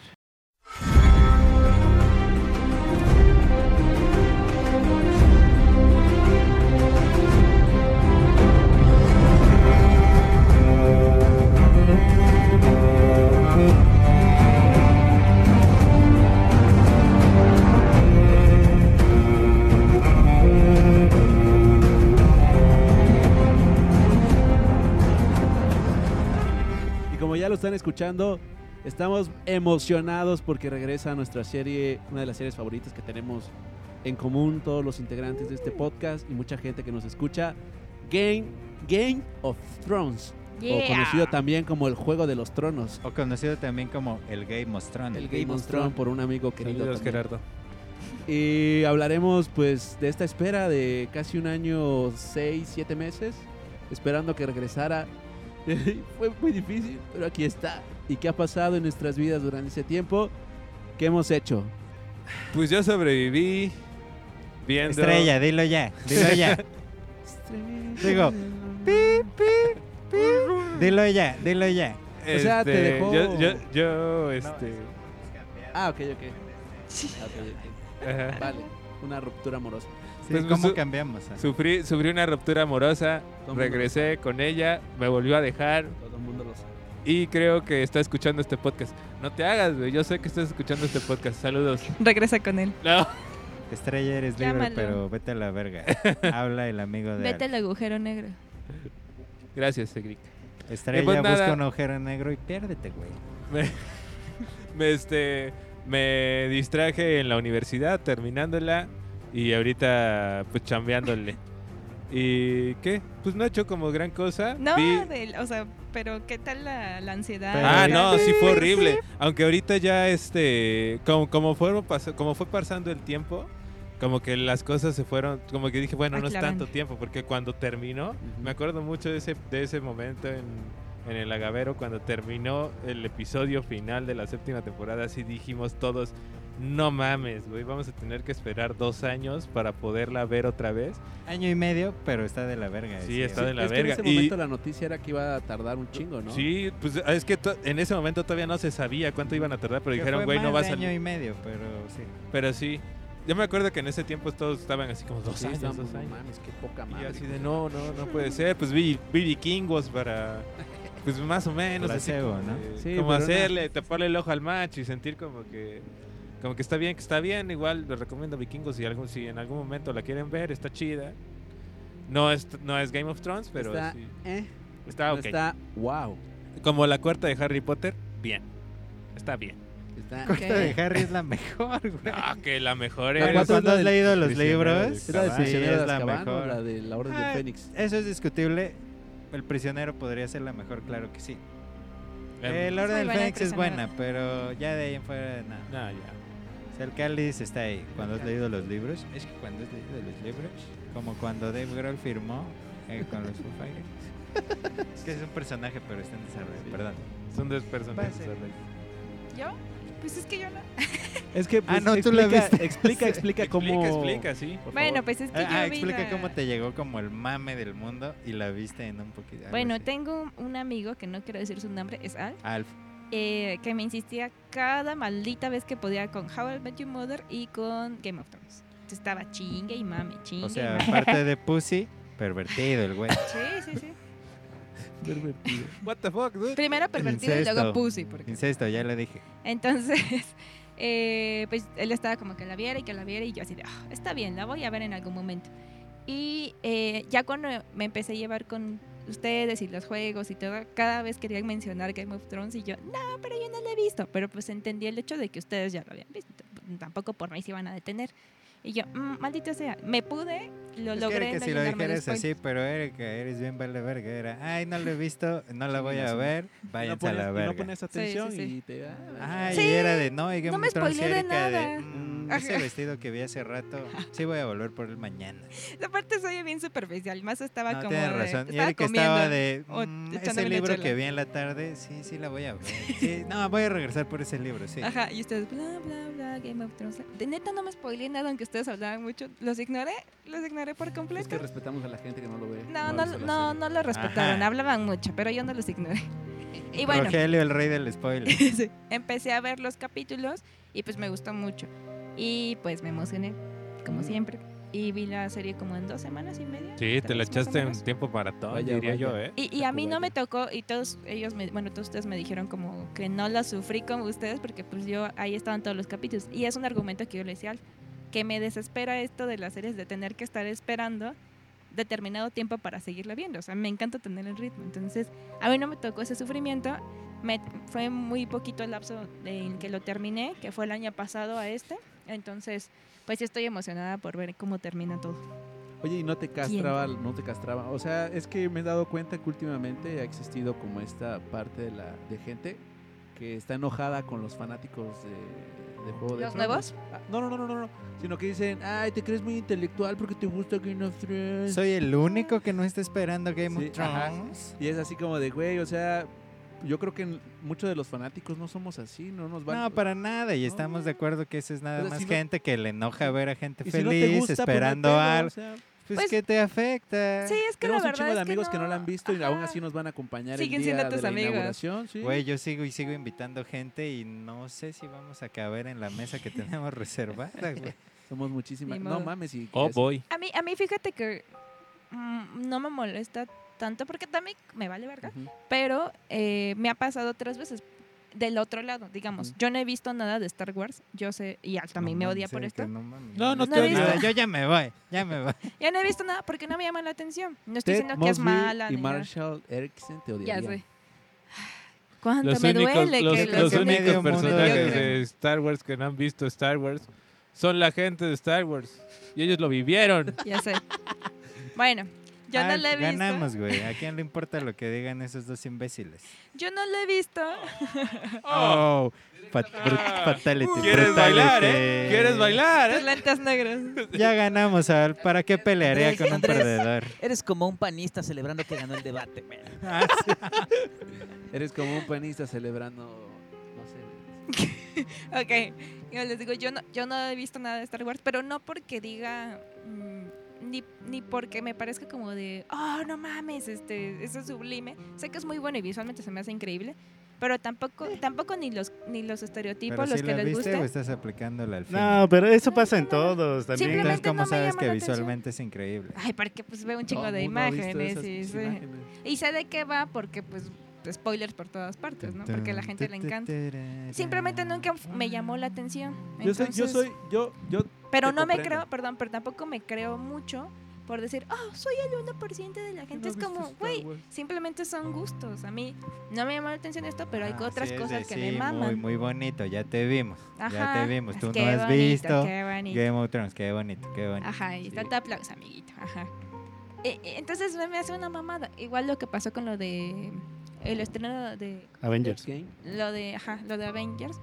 Están escuchando, estamos emocionados porque regresa nuestra serie, una de las series favoritas que tenemos en común todos los integrantes de este podcast y mucha gente que nos escucha, Game, Game of Thrones, o conocido también como el Juego de los Tronos. O conocido también como el Game of Thrones. El Game of Thrones por un amigo querido. Saludos. Gerardo. Y hablaremos pues de esta espera de casi un año, seis, siete meses, esperando que regresara. Fue muy difícil, pero aquí está. ¿Y qué ha pasado en nuestras vidas durante ese tiempo? ¿Qué hemos hecho? Pues yo sobreviví viendo... Estrella, dilo ya, dilo ya. Digo, pi, pi, pi. Dilo ya, dilo ya. O sea, te Este, dejó- Yo, yo, yo, este... Ah, ok, ok. Ah, ok, ok. Ajá. Vale, una ruptura amorosa. Sí, Pues, ¿Cómo su- cambiamos? ah? Sufrí, sufrí una ruptura amorosa, Todo regresé con ella, me volvió a dejar Todo el mundo lo sabe. y creo que está escuchando este podcast. No te hagas, güey, yo sé que estás escuchando este podcast. Saludos. Regresa con él. No. Estrella, eres libre, Llámalo. pero vete a la verga. Habla el amigo de Vete Al. agujero negro. Gracias, Segric. Estrella, pues busca nada. un agujero negro y piérdete, güey. Me, me, este, me distraje en la universidad terminándola y ahorita pues chambeándole. ¿Y qué? Pues no he hecho como gran cosa. No, Vi- del- o sea, pero ¿qué tal la, la ansiedad? Ah, no, sí fue horrible. Aunque ahorita ya, este, como, como, fueron pas- como fue pasando el tiempo, como que las cosas se fueron, como que dije, bueno, no es tanto tiempo, porque cuando terminó, me acuerdo mucho de ese, de ese momento en, en el agavero, cuando terminó el episodio final de la séptima temporada, así dijimos todos, no mames, güey, vamos a tener que esperar dos años para poderla ver otra vez. Año y medio, pero está de la verga. Sí, decía. está de la es que en verga. ese Y- momento la noticia era que iba a tardar un chingo, ¿no? Sí, pues es que en ese momento todavía no se sabía cuánto iban a tardar, pero Que dijeron, güey, no va a salir. año y medio, pero sí. Pero sí. Yo me acuerdo que en ese tiempo todos estaban así como dos Sí, años, dos no años. mames, qué poca Y madre. yo así de no, no, no puede ser. Pues vi, vi vikingos para. Pues más o menos. así Placebo, como ¿no? de- Sí, como hacerle, taparle el ojo al macho y sentir como que. Como que está bien, que está bien. Igual les recomiendo vikingos si, algún, si en algún momento la quieren ver, está chida. No es, no es Game of Thrones, pero está, sí. eh, Está ok. está, wow. Como la cuarta de Harry Potter, bien. Está bien. Está, Corta de Harry es la mejor, güey. No, que la mejor La es. cuarta la has del leído los prisionero de libros, ¿Es la sí, es la Azkaban mejor. la de la Orden Ah, del Fénix? Eso es discutible. El prisionero podría ser la mejor, claro que sí. Eh, la Es Orden del Fénix es buena, pero ya de ahí en fuera, no. No, ya. O sea, el cáliz está ahí. Cuando has leído los libros, es que cuando has leído los libros, como cuando Dave Grohl firmó eh, con los Foo Fighters. es que es un personaje, pero está en desarrollo, perdón. Son dos personajes. Pase. ¿Yo? Pues es que yo no. Es que Ah, pues, no, tú la explica, viste. explica, explica cómo... Explica, explica, sí. por Bueno, pues es que Ah, yo ah, vi explica la- cómo te llegó como el mame del mundo y la viste en un poquito. Bueno, así. tengo un- amigo que no quiero decir su nombre, es Al, Alf. Eh, que me insistía cada maldita vez que podía con How I Met Your Mother y con Game of Thrones. Entonces estaba chingue y mame, chingue O y sea, mame. aparte de Pussy, pervertido el güey. Sí, sí, sí. Pervertido. What the fuck, dude? Primero pervertido y luego Incesto. pussy. Porque... Incesto, ya lo dije. Entonces, eh, pues él estaba como que la viera y que la viera y yo así de, "Ah, está bien, la voy a ver en algún momento. Y eh, ya cuando me empecé a llevar con ustedes y los juegos y todo, cada vez querían mencionar Game of Thrones y yo, no, pero yo no lo he visto. Pero pues entendí el hecho de que ustedes ya lo habían visto. Tampoco por mí se iban a detener. Y yo, "Mm, maldito sea, me pude, lo Es que logré. No si lo de dijeras así, pero Erika, eres bien vale verga. Era, ay, no lo he visto, no la voy a ver, no váyanse a la y verga. no pones atención sí, sí. y te... Ay, Sí, y era de, no, y Game no me spoileé de nada. "Mm, Ajá. Ese vestido que vi hace rato, sí voy a volver por él mañana. Aparte soy bien superficial, más estaba No, como tienes de- razón. Y Erika comiendo estaba de, "Mm, ese libro chela". que vi en la tarde, sí, sí la voy a ver. Sí, no, voy a regresar por ese libro, sí. Ajá, y ustedes, bla, bla, bla, Game of Thrones. De neta no me spoileé nada, aunque ustedes hablaban mucho. Los ignoré, los ignoré por Es completo. que respetamos a la gente que no lo ve. No, no, no, no lo respetaron, Ajá. hablaban mucho, pero yo no los ignoré. Y bueno, Rogelio, el rey del spoiler. sí, empecé a ver los capítulos y pues me gustó mucho. Y pues me emocioné, como Mm. siempre. Y vi la serie como en dos semanas y media. Sí, te la echaste en tiempo maratón, Vaya, diría vaya. yo, ¿eh? Y, y a mí no me tocó, y todos ellos, me, bueno, todos ustedes me dijeron como que no la sufrí como ustedes, porque pues yo ahí estaban todos los capítulos. Y es un argumento que yo le decía, al- que me desespera esto de las series de tener que estar esperando determinado tiempo para seguirla viendo. O sea, me encanta tener el ritmo. Entonces, a mí no me tocó ese sufrimiento. me- fue muy poquito el lapso en que lo terminé, que fue el año pasado a este. Entonces, pues estoy emocionada por ver cómo termina todo. Oye, y no te castraba, no te castraba. O sea, es que me he dado cuenta que últimamente ha existido como esta parte de la de gente que está enojada con los fanáticos de, de Juego de ¿Los Tronos. nuevos? Ah, No, no, no, no, no, no. Sino que dicen, ay, te crees muy intelectual porque te gusta Game of Thrones. Soy el único que no está esperando Game Sí, of ajá. Thrones. Y es así como de, güey, o sea, yo creo que muchos de los fanáticos no somos así, no nos van No, para nada. Y estamos de acuerdo que eso es nada O sea, más si no- gente que le enoja ver a gente si no feliz, gusta, pues, no esperando algo. o sea, pues, Pues, que te afecta. Sí, es que Tenemos la un chingo de amigos que, que no la han visto y Ajá. aún así nos van a acompañar Siguen el día siendo tus de la amigos. inauguración, ¿sí? Güey, yo sigo y sigo invitando gente y no sé si vamos a caber en la mesa que tenemos reservada, güey. Somos muchísimas. No mames, y Oh, boy. A mí, a mí fíjate que mm, no me molesta tanto porque también me vale verga, pero eh, me ha pasado tres veces del otro lado, digamos. Yo no he visto nada de Star Wars, yo sé, y Al también No me odia por esto. No. No, no No te. Nada, yo ya me voy, ya me voy. Ya no he visto nada porque no me llama la atención. No estoy Ted diciendo que es mala. y. Marshall Erickson te Ya odiarían. sé. ¿Cuánto Los me únicos, duele los, que los Medio únicos personajes de Star Wars que no han visto Star Wars son la gente de Star Wars. Y ellos lo vivieron. Ya sé. Bueno, yo Ah, no la he visto. Ganamos, güey. ¿A quién le importa lo que digan esos dos imbéciles? Yo no la he visto. Oh, fat- brut- fatality. ¿Quieres brutality. bailar, eh? ¿Quieres bailar, Tus eh? lentes negros. Ya ganamos, Al. ¿Para qué pelearía Andrés, con un Andrés. perdedor? Eres como un panista celebrando que ganó el debate. güey. Ah, sí. Eres como un panista celebrando, no sé. Ok, yo les digo, yo no, yo no he visto nada de Star Wars, pero no porque diga, mm, ni, ni porque me parezca como de, oh, no mames, este, eso es sublime. Sé que es muy bueno y visualmente se me hace increíble, pero tampoco, tampoco ni los, ni los estereotipos, ¿Pero los sí que la les viste o gusten. estás aplicándola al fin? No, pero eso pasa en todos también. Simplemente Entonces, ¿cómo no me sabes llama que la atención. visualmente es increíble? Ay, porque pues veo un chingo de imágenes y, imágenes. y sé de qué va porque pues spoilers por todas partes, ¿no? Porque a la gente le encanta. Simplemente nunca me llamó la atención. Yo soy, yo soy, yo, yo. Pero no me creo, perdón, pero tampoco me creo mucho por decir, oh, soy el 1% de la gente. no es como, güey, simplemente son gustos. A mí no me llama la atención esto, pero hay Ah, otras sí, cosas que sí, me Muy, maman. muy bonito, ya te vimos. ya Ajá, te vimos. Tú no has bonito, visto qué bonito. Game of Thrones. Qué bonito, qué bonito. Ajá, y Sí. aplauso, amiguito. Ajá. E- e- entonces me hace una mamada. Igual lo que pasó con lo de el estreno de Avengers. Game. lo de, ajá, lo de Avengers.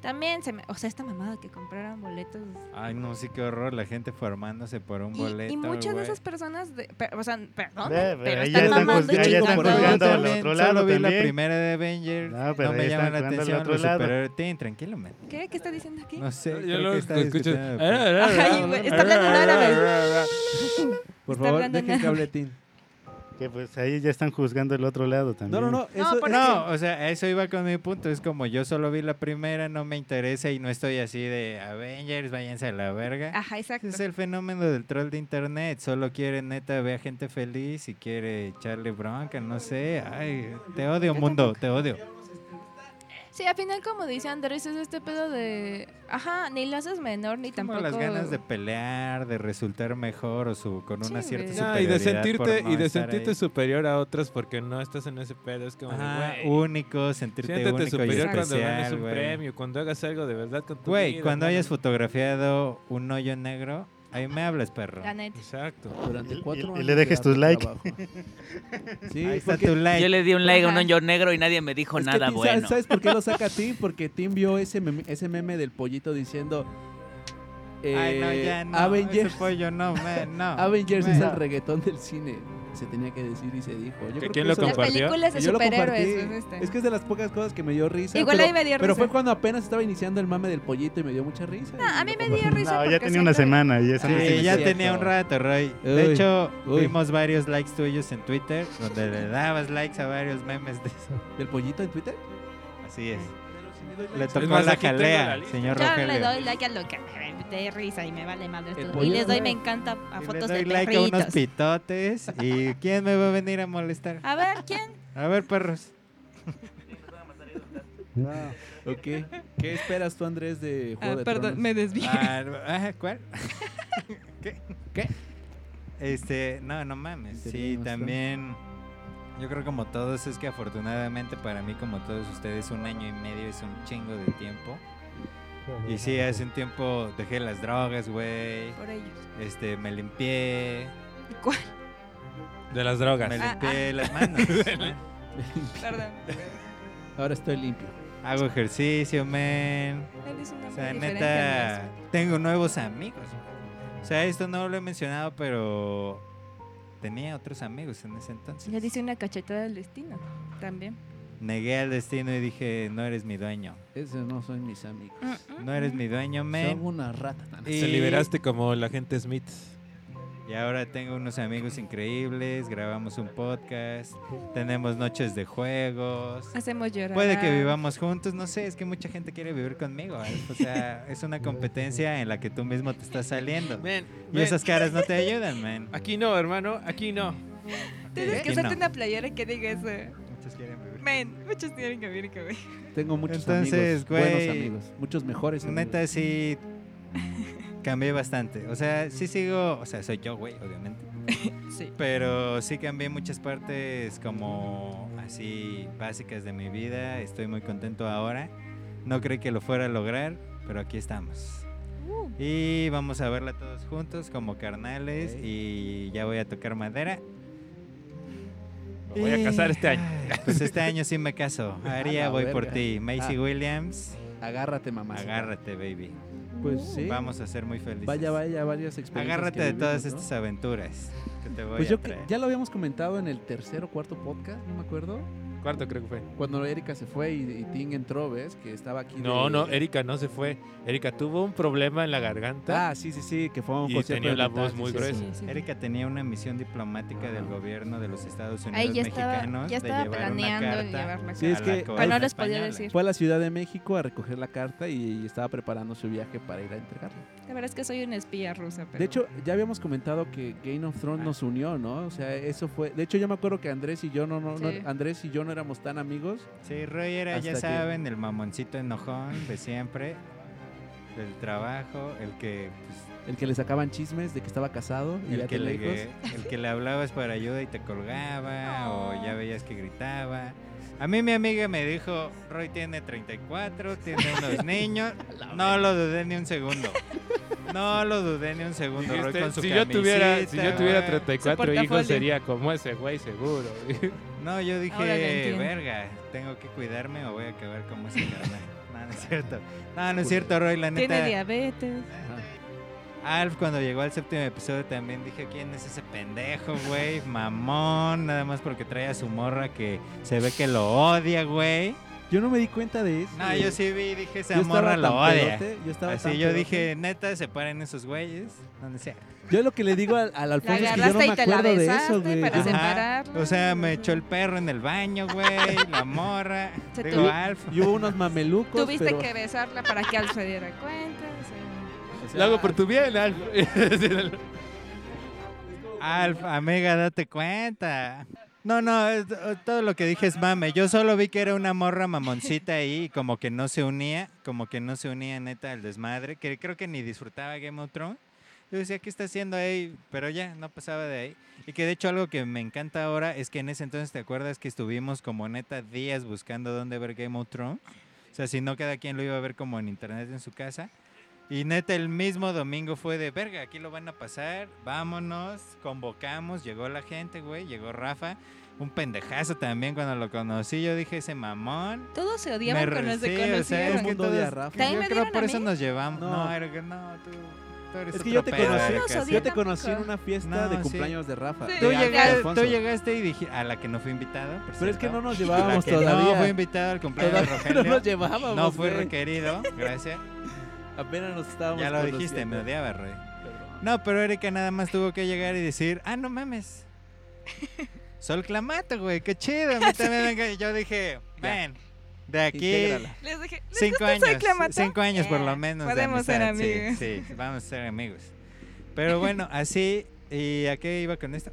También se me, o sea, esta mamada que compraron boletos Ay, no, sí, qué horror. La gente formándose por un Y- boleto. Y, muchas de güey. esas personas, de, per- o sea, perdón, Ve, pero ahí están mamando chingo. están por también otro solo lado vi la también. primera de Avengers. No, No, pero me ahí llama la atención otro los superhéroes. Tranquilo, man. ¿Qué? ¿Qué está diciendo aquí? No sé, Yo lo que está escucho. de- güey, está hablando en árabe. Por favor, dejen que hable Tin. Que pues ahí ya están juzgando el otro lado también. No, no, no. Eso, No, o sea, eso iba con mi punto. Es como yo solo vi la primera, no me interesa y no estoy así de Avengers, váyanse a la verga. Ajá, exacto. Ese es el fenómeno del troll de internet. Solo quiere neta ver a gente feliz y quiere echarle bronca, no sé. Ay, te odio, mundo, te odio. Sí, al final, como dice Andrés, es este pedo de. Ajá, ni lo haces menor, ni Como tampoco. las ganas de pelear, de resultar mejor o su, con una Sí, cierta. No, y superioridad de sentirte, no y de sentirte ahí. superior a otros porque no estás en ese pedo. Es como, Ajá, güey, único, sentirte único y superior cuando ganes especial, un güey. premio, cuando hagas algo de verdad con tu Güey, cuando hayas fotografiado un hoyo negro, ahí me hablas, perro. La neta. Exacto. durante Y- cuatro y- y años le dejes de tu arduo like. trabajo. Sí, Ahí está tu like. Yo le di un like a un hoyo negro y nadie me dijo Es nada Tim, ¿sabes- bueno. ¿Sabes por qué lo saca Tim? Porque Tim vio ese meme, ese meme del pollito diciendo. Ay, no, eh, ya no. Avengers, Ese pollo no, man, no. Avengers man. es el reggaetón del cine. Se tenía que decir y se dijo. Yo ¿Que creo quién que lo eso- Las compartió? películas de superhéroes. compartí. pues, este. Es que es de las pocas cosas que me dio risa. Igual pero, ahí me dio Pero fue risa. cuando apenas estaba iniciando el mame del pollito y me dio mucha risa. No, a mí me dio risa. No, ya tenía una semana y eso no Sí, es ya cierto. tenía un rato, Roy. De Uy, hecho, uy. vimos varios likes tuyos en Twitter, donde le dabas likes a varios memes de eso. ¿Del pollito en Twitter? Así es. Le doy tocó más, la jalea, la señor Yo le doy like a lo que me dé risa y me vale madre todo. Y les doy me encanta a Y le fotos doy de like a unos pitotes. ¿Y quién me va a venir a molestar? A ver, ¿quién? A ver, perros. Ok. ¿Qué esperas tú, Andrés, de Juego de Tronos? desvié. Ah, ah, ¿Cuál? ¿Qué? ¿Qué? Este, no, no mames. Sí, ¿no? Yo creo como todos es que afortunadamente para mí como todos ustedes un año y medio es un chingo de tiempo. Y sí, hace un tiempo dejé las drogas, güey. Por ellos. Este, me limpié. ¿Cuál? De las drogas. Me Ah, limpié ah. las manos. Perdón. Ahora estoy limpio. Hago ejercicio, men. Él es un O sea, neta, tengo nuevos amigos. O sea, esto no lo he mencionado, pero tenía otros amigos en ese entonces. Le dice una cachetada del destino. También. Negué al destino y dije, no eres mi dueño. Ese no son mis amigos. Mm, No eres mi dueño, men. Son una rata. Y- Se liberaste como la gente Smith. Y ahora tengo unos amigos increíbles, grabamos un podcast, tenemos noches de juegos. Hacemos llorar. Puede que vivamos juntos, no sé, es que mucha gente quiere vivir conmigo. Alf. O sea, es una competencia en la que tú mismo te estás saliendo. Men, Y esas caras no te ayudan, man. Aquí no, hermano, aquí no. Tienes que hacerte no. una playera que diga eso. Muchos quieren vivir. Men, muchos tienen que vivir conmigo. Tengo muchos Entonces, amigos, buenos güey, amigos, muchos mejores amigos. Neta, sí cambié bastante. O sea, sí sigo, o sea, soy yo, güey, obviamente. Sí. Pero sí cambié muchas partes como así básicas de mi vida. Estoy muy contento ahora. No creí que lo fuera a lograr, pero aquí estamos. Uh. Y vamos a verla todos juntos como carnales y ya voy a tocar madera. Me voy a casar este año. Pues este año sí me caso. Aria, voy por ti. Macy Ah. Williams, Agárrate, mamá. agárrate, baby. Pues sí. Vamos a ser muy felices. Vaya, vaya, varias experiencias. Agárrate que de todas estas aventuras que te voy Pues a yo que- traer. ya lo habíamos comentado en el tercer o cuarto podcast, no me acuerdo. Cuarto creo que fue. Cuando Erika se fue y, y Ting entró, ¿ves? Que estaba aquí. No, de- no, Erika no se fue. Erika tuvo un problema en la garganta. Ah, sí, sí, sí, que fue un Y tenía de la voz muy sí, gruesa. sí. Sí, sí. Erika tenía una misión diplomática del gobierno de los Estados Unidos Ahí ya estaba, mexicanos ya de estaba llevar una planeando el carta llevarla Sí, a es que- corona Pero no les podía española. decir. Fue a la Ciudad de México a recoger la carta y estaba preparando su viaje para ir a entregarla. La verdad es que soy una espía rusa. Pero... De hecho, ya habíamos comentado que Game of Thrones Ah. nos unió, ¿no? O sea, eso fue. De hecho, yo me acuerdo que Andrés y yo no, no, no- Sí. Andrés y yo no éramos tan amigos. Sí, Roy era, ya que- saben, el mamoncito enojón de siempre, del trabajo, el que pues, El que le sacaban chismes de que estaba casado y ya el, que le, hijos. el que le hablabas para ayuda y te colgaba o ya veías que gritaba. A mí mi amiga me dijo, Roy tiene 34, tiene unos niños. No lo dudé ni un segundo. No lo dudé ni un segundo, Roy con su si, yo tuviera, si yo tuviera güey. 34 Su hijos portafolio. sería como ese güey seguro. No, yo dije, verga, tengo que cuidarme o voy a acabar como ese carnal. No, no es cierto. No, no es cierto, Roy, la Tiene neta. diabetes. Alf, cuando llegó al séptimo episodio también dije, ¿quién es ese pendejo, güey? Mamón, nada más porque trae a su morra que se ve que lo odia, güey. Yo no me di cuenta de eso. No, güey. yo sí vi, dije, esa Yo morra lo odia. yo estaba Así yo dije, neta, separen esos güeyes. Donde sea. Yo lo que le digo al, al Alfonso es que yo no me acuerdo de eso, güey. para. O sea, me echó el perro en el baño, güey, la morra. Se Digo, tuvo- Alf. Y hubo unos mamelucos. Tuviste pero- que besarla para que Al se diera cuenta. o sea. O sea, Lo hago por tu bien, Alf. Alf, amiga, date cuenta. No, no, es- todo lo que dije es mame. Yo solo vi que era una morra mamoncita ahí, y como que no se unía, como que no se unía neta al desmadre, que creo que ni disfrutaba Game of Thrones. Yo decía, ¿qué está haciendo ahí? Pero ya, no pasaba de ahí. Y que de hecho algo que me encanta ahora es que en ese entonces, ¿te acuerdas que estuvimos como neta días buscando dónde ver Game of Thrones? O sea, si no, cada quien lo iba a ver como en internet en su casa. Y neta, el mismo domingo fue de verga, aquí lo van a pasar, vámonos, convocamos, llegó la gente, güey, llegó Rafa, un pendejazo también cuando lo conocí, yo dije ese mamón. Todos se odiaban Me cuando se sí, o sea, conocieron. es que Todo el mundo odia a todos- Rafa. También yo me creo por a eso mí. nos llevamos. No, No. Erika, no, tú, tú eres Es que yo te conocí, yo te conocí en una fiesta No, de sí. cumpleaños de Rafa. Sí. Tú, de llegaste, Alfonso. tú llegaste y dije, a la que no fui invitado. por Pero es que no nos llevábamos que No todavía. fui invitado al cumpleaños de Todavía no Rogelio. nos llevábamos. No fui güey. requerido, gracias. Apenas nos estábamos Ya lo dijiste, me odiaba, Rey. Perdón. No, pero Erika nada más tuvo que llegar y decir, ah, no mames. Sol Clamato, güey, qué chido. A mí también me enca- Yo dije, ven, de aquí. Les dije, ¿les cinco años, Clamato? cinco años por lo Eh, menos. de Podemos ser amistad, sí, amigos. Sí, vamos a ser amigos. Pero bueno, así, ¿y a qué iba con esto?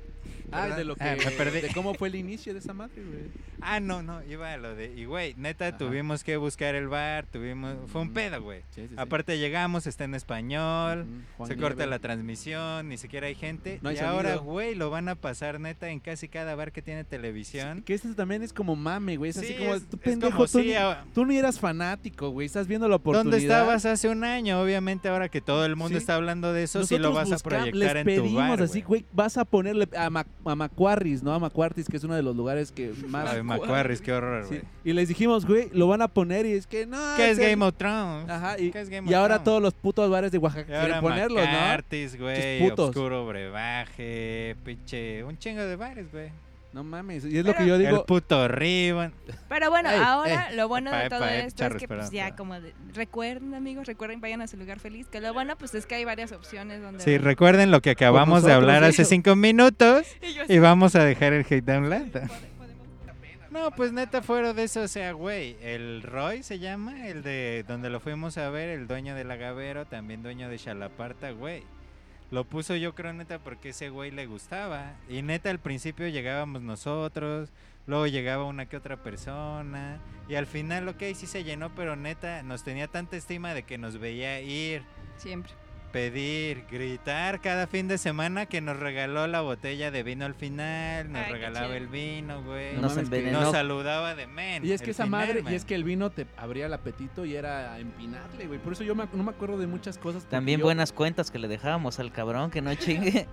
Ah, de lo que. Ah, me perdí. De cómo fue el inicio de esa madre, güey. Ah, no, no, iba a lo de. Y güey, neta, tuvimos que buscar el bar, tuvimos. Fue un pedo, güey. Sí, sí, sí. Aparte llegamos, está en español, se corta la transmisión, ni siquiera hay gente. No hay y ahora, güey, lo van a pasar neta en casi cada bar que tiene televisión. Que esto también es como mame, güey. Es así Sí, como, es- tú pendejo, como tú, ni- a- tú ni eras fanático, güey. Estás viendo la oportunidad. ¿Dónde estabas hace un año? Obviamente ahora que todo el mundo está hablando de eso, sí lo Nosotros vas a proyectar les en tu pedimos bar, así, güey, vas a ponerle a, Ma- a Macuarris, ¿no? A Macuartis, que es uno de los lugares que más... Ay, Macuarris, qué horror, Sí, güey. Y les dijimos, güey, lo van a poner y es que no. ¿Qué es que- Game of Thrones? Ajá, y, ¿Qué es Game y of ahora Thrones? todos los putos bares de Oaxaca quieren ponerlos, ¿no? McCarthy's, güey. Oscuro Brebaje, pinche, un chingo de bares, güey. No mames, y es lo que yo digo. El puto Ribbon. Pero bueno, Ey, ahora lo bueno de todo epa, esto charros, es que pues ya como de- recuerden amigos, recuerden vayan a su lugar feliz, que lo bueno pues es que hay varias opciones donde Sí, recuerden lo que acabamos de hablar hace cinco minutos Y yo y así, vamos a dejar el hate down lata. No, pues neta fuera de eso, o sea, güey, el Roy se llama, el de donde lo fuimos a ver, el dueño del agavero, también dueño de Chalaparta, güey. Lo puso yo creo neta porque ese güey le gustaba. Y neta al principio llegábamos nosotros, luego llegaba una que otra persona. Y al final, ok, sí se llenó, pero neta nos tenía tanta estima de que nos veía ir, siempre. Pedir, gritar cada fin de semana que nos regaló la botella de vino al final, nos Ay, regalaba el vino, güey. No Nos que-. Nos saludaba de men. Y es que esa final, madre, man. y es que el vino te abría el apetito y era empinarle, güey. Por eso yo me- no me acuerdo de muchas cosas. También yo- buenas cuentas que le dejábamos al cabrón, que no chingue.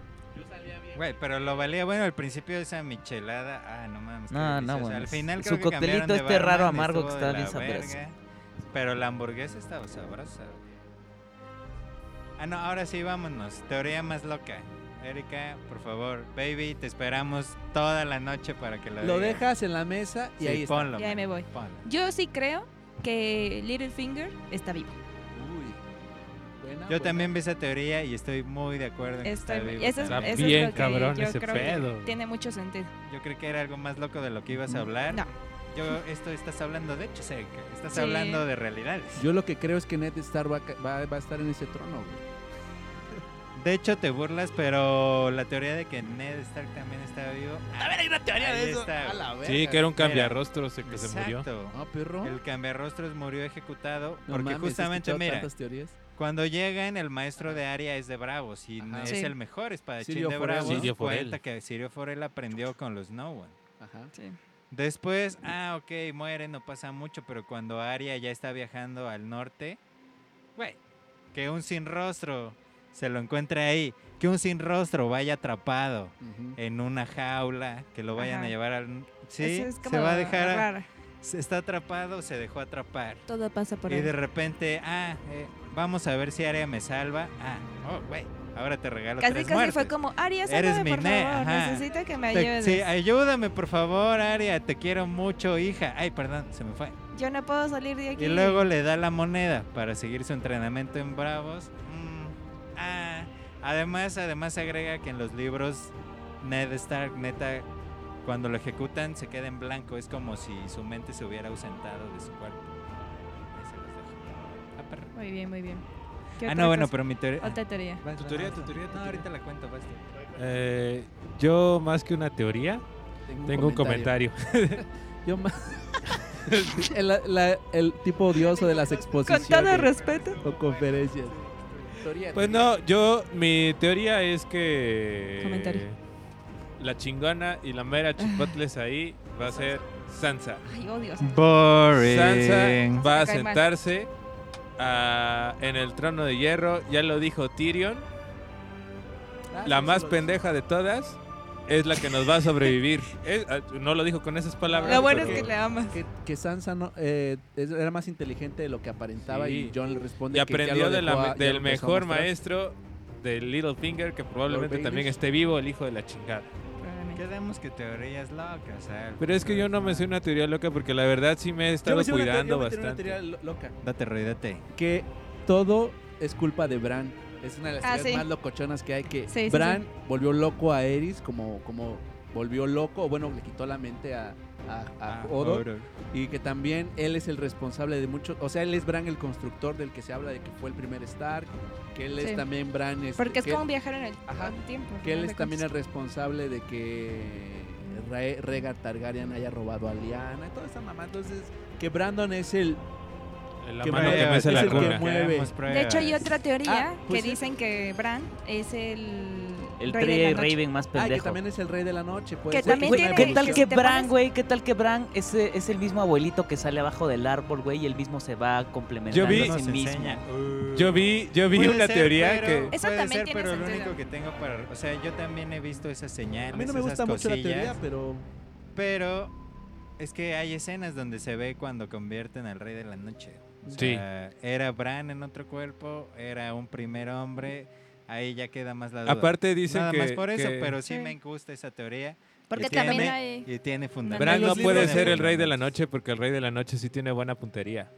Güey, pero lo valía, bueno, al principio esa michelada, ah, no mames. No, no, bueno, Al final su creo que coctelito de este raro amargo que está bien sabroso. verga, Pero la hamburguesa estaba sabrosa. güey. Ah, no, ahora sí, vámonos. Teoría más loca. Erika, por favor, baby, te esperamos toda la noche para que lo Lo digas. dejas en la mesa y Sí, ahí está. ponlo, Y ahí man, me voy. ponlo. Yo sí creo que Littlefinger está vivo. Uy. Buena, Yo buena. también vi esa teoría y estoy muy de acuerdo en que está Estoy- vivo eso es, Está también. eso es bien lo que cabrón yo ese creo que pedo. tiene mucho sentido. Yo creo que era algo más loco de lo que ibas a hablar. No. Yo, esto estás hablando de hecho, Erika. Estás Sí. hablando de realidades. Yo lo que creo es que Ned Star va, a ca- va- va a estar en ese trono, güey. De hecho, te burlas, pero la teoría de que Ned Stark también está vivo. A ver, hay una teoría de eso. Está, A la güey. Sí, que era un cambiarrostros el que se murió. Exacto. Ah, perro. El cambiarrostros murió ejecutado No porque mames, justamente, mira, teorías. cuando llegan, el maestro de Aria es de Bravos y Ajá. es Sí. el mejor espadachín Sirio de Bravos. Sirio Forel. Cuenta que Sirio Forel aprendió con los No One. Ajá. Sí. Después, ah, ok, muere, no pasa mucho, pero cuando Aria ya está viajando al norte, güey, que un sin rostro se lo encuentre ahí, que un sin rostro vaya atrapado en una jaula, que lo vayan Ajá. a llevar al... Sí, es se va a dejar, se está atrapado, se dejó atrapar. Todo pasa por Y ahí. de repente, ah, eh, vamos a ver si Aria me salva. Ah, oh, güey, ahora te regalo Casi tres casi muertes. fue como, Aria, Eres mi por ne- favor, ajá. necesito que me Te- ayudes. sí, ayúdame, por favor, Aria, te quiero mucho, hija. Ay, perdón, se me fue. Yo no puedo salir de aquí. Y luego le da la moneda para seguir su entrenamiento en Bravos. Además, además agrega que en los libros Ned Stark, neta, cuando lo ejecutan se queda en blanco. Es como si su mente se hubiera ausentado de su cuerpo. Ahí se los dejo. Ah, perro. Muy bien, muy bien. ¿Qué Ah, no, bueno, cosa? pero mi teoría... Otra teoría. ¿Tu teoría, tu teoría, No, ahorita la cuento, basta. Eh, yo, más que una teoría, tengo un comentario. Yo ma- el, la- el tipo odioso de las Con exposiciones. todo respeto. O conferencias. Teoría, Pues no, yo, mi teoría es que Comentario. la chingona y la mera chipotles ahí va a ser Sansa. Ay, odio. Boring. Sansa va a sentarse ah, en el trono de hierro, ya lo dijo Tyrion, Ah, la más pendeja de todas es la que nos va a sobrevivir. Es- ah, no lo dijo con esas palabras. Lo bueno es que le amas. Que, que Sansa no, eh, era más inteligente de lo que aparentaba Sí. y John le responde Y que ya aprendió de la a- del mejor maestro del Littlefinger, que probablemente también esté vivo, el hijo de la chingada. Quedamos que teorías locas. Pero es que yo no me sé una teoría loca porque la verdad sí me he Yo estado me sé una teoría- cuidando yo me una bastante. teoría lo- loca. Date, Roy, date. Que todo es culpa de Bran. Es una de las Ah, sí. más locochonas que hay. Que Sí, sí, Bran volvió loco a Eris como, como volvió loco. o Bueno, le quitó la mente a, a, a Ah, Hodor. y que también él es el responsable de mucho, o sea, él es Bran el constructor del que se habla de que fue el primer Stark, que él Sí. es también Bran este, Porque es que como él- viajero en el, Ajá. tiempo. que él es también el responsable de que Rhaegar Targaryen haya robado a Lyanna y toda esa mamá. Entonces, que Brandon es el La que mano mueve- que mece es la el que cuna. De hecho, hay otra teoría Ah, pues que dicen que Bran es el, El rey de Tree la noche. Raven más Ah, que pendejo. también es el rey de la noche. puede Que ser también tiene- ¿Qué tal que Bran, güey? ¿Qué tal que Bran es, es el mismo abuelito que sale abajo del árbol, güey? Y él mismo se va complementando vi- a sí mismo. Uh, Yo vi, yo vi una ser, teoría pero- que... Eso puede también ser, tiene pero lo sentido. único que tengo para... O sea, yo también he visto esas señales, A mí no me esas gusta mucho la teoría, pero Pero es que hay escenas donde se ve cuando convierten al rey de la noche. O Sí. Era Bran en otro cuerpo, era un primer hombre, ahí ya queda más la duda. Aparte dicen Nada que... más por eso, que pero sí, Sí. me gusta esa teoría. Porque y tiene- también hay... Y tiene fundamento. Bran no puede ser el rey de la noche porque el rey de la noche sí tiene buena puntería.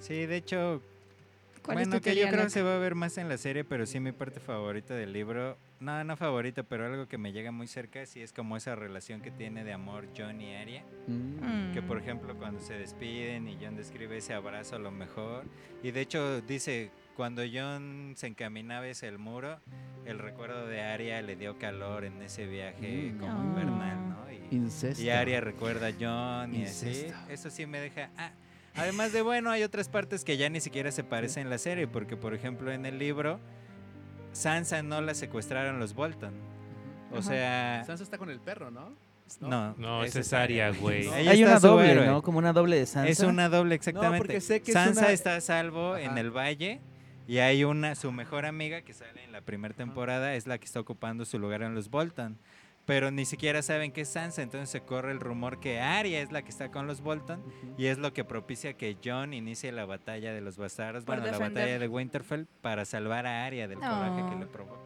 Sí, de hecho, ¿Cuál es bueno, tu que yo creo que se va a ver más en la serie, pero sí mi parte favorita del libro, no, no favorita, pero algo que me llega muy cerca, sí es como esa relación que tiene de amor John y Arya. mm, Que por ejemplo cuando se despiden y John describe ese abrazo a lo mejor. Y de hecho dice, cuando John se encaminaba hacia el muro, el recuerdo de Arya le dio calor en ese viaje Mm. como Ah. invernal, ¿no? Y, incesto. y Arya recuerda a John y así. Incesto. Eso sí me deja... ah, Además de bueno, hay otras partes que ya ni siquiera se parecen en la serie, porque por ejemplo en el libro, Sansa no la secuestraron los Bolton. O Ajá. sea, Sansa está con el perro, ¿no? no. No, es Arya, güey. No. Hay una doble, héroe. ¿no? Como una doble de Sansa. Es una doble, exactamente. porque sé que es Sansa una- está a salvo en el valle y hay una, su mejor amiga que sale en la primera temporada, es la que está ocupando su lugar en los Bolton. Pero ni siquiera saben que es Sansa, entonces se corre el rumor que Arya es la que está con los Bolton y es lo que propicia que John inicie la batalla de los bastardos, bueno, la batalla de Winterfell para salvar a Arya del coraje que le provoca.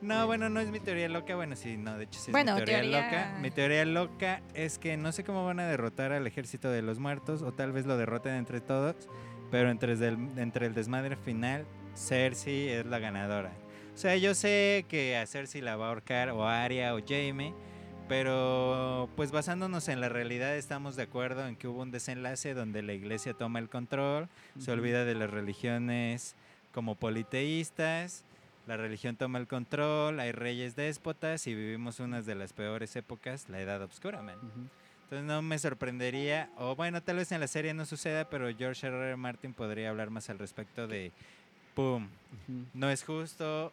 No, bueno, no es mi teoría loca, bueno, sí, no, de hecho sí es Bueno, mi teoría, teoría- loca. Mi teoría loca es que no sé cómo van a derrotar al ejército de los muertos o tal vez lo derroten entre todos, pero entre el, entre el desmadre final, Cersei es la ganadora. O sea, yo sé que a Cersei la va a ahorcar o Arya o Jaime, pero pues basándonos en la realidad estamos de acuerdo en que hubo un desenlace donde la iglesia toma el control, se olvida de las religiones como politeístas, la religión toma el control, hay reyes déspotas y vivimos unas de las peores épocas, la Edad Oscura, man. Entonces no me sorprendería, o bueno, tal vez en la serie no suceda, pero George R. R. Martin podría hablar más al respecto de, ¡pum! No es justo.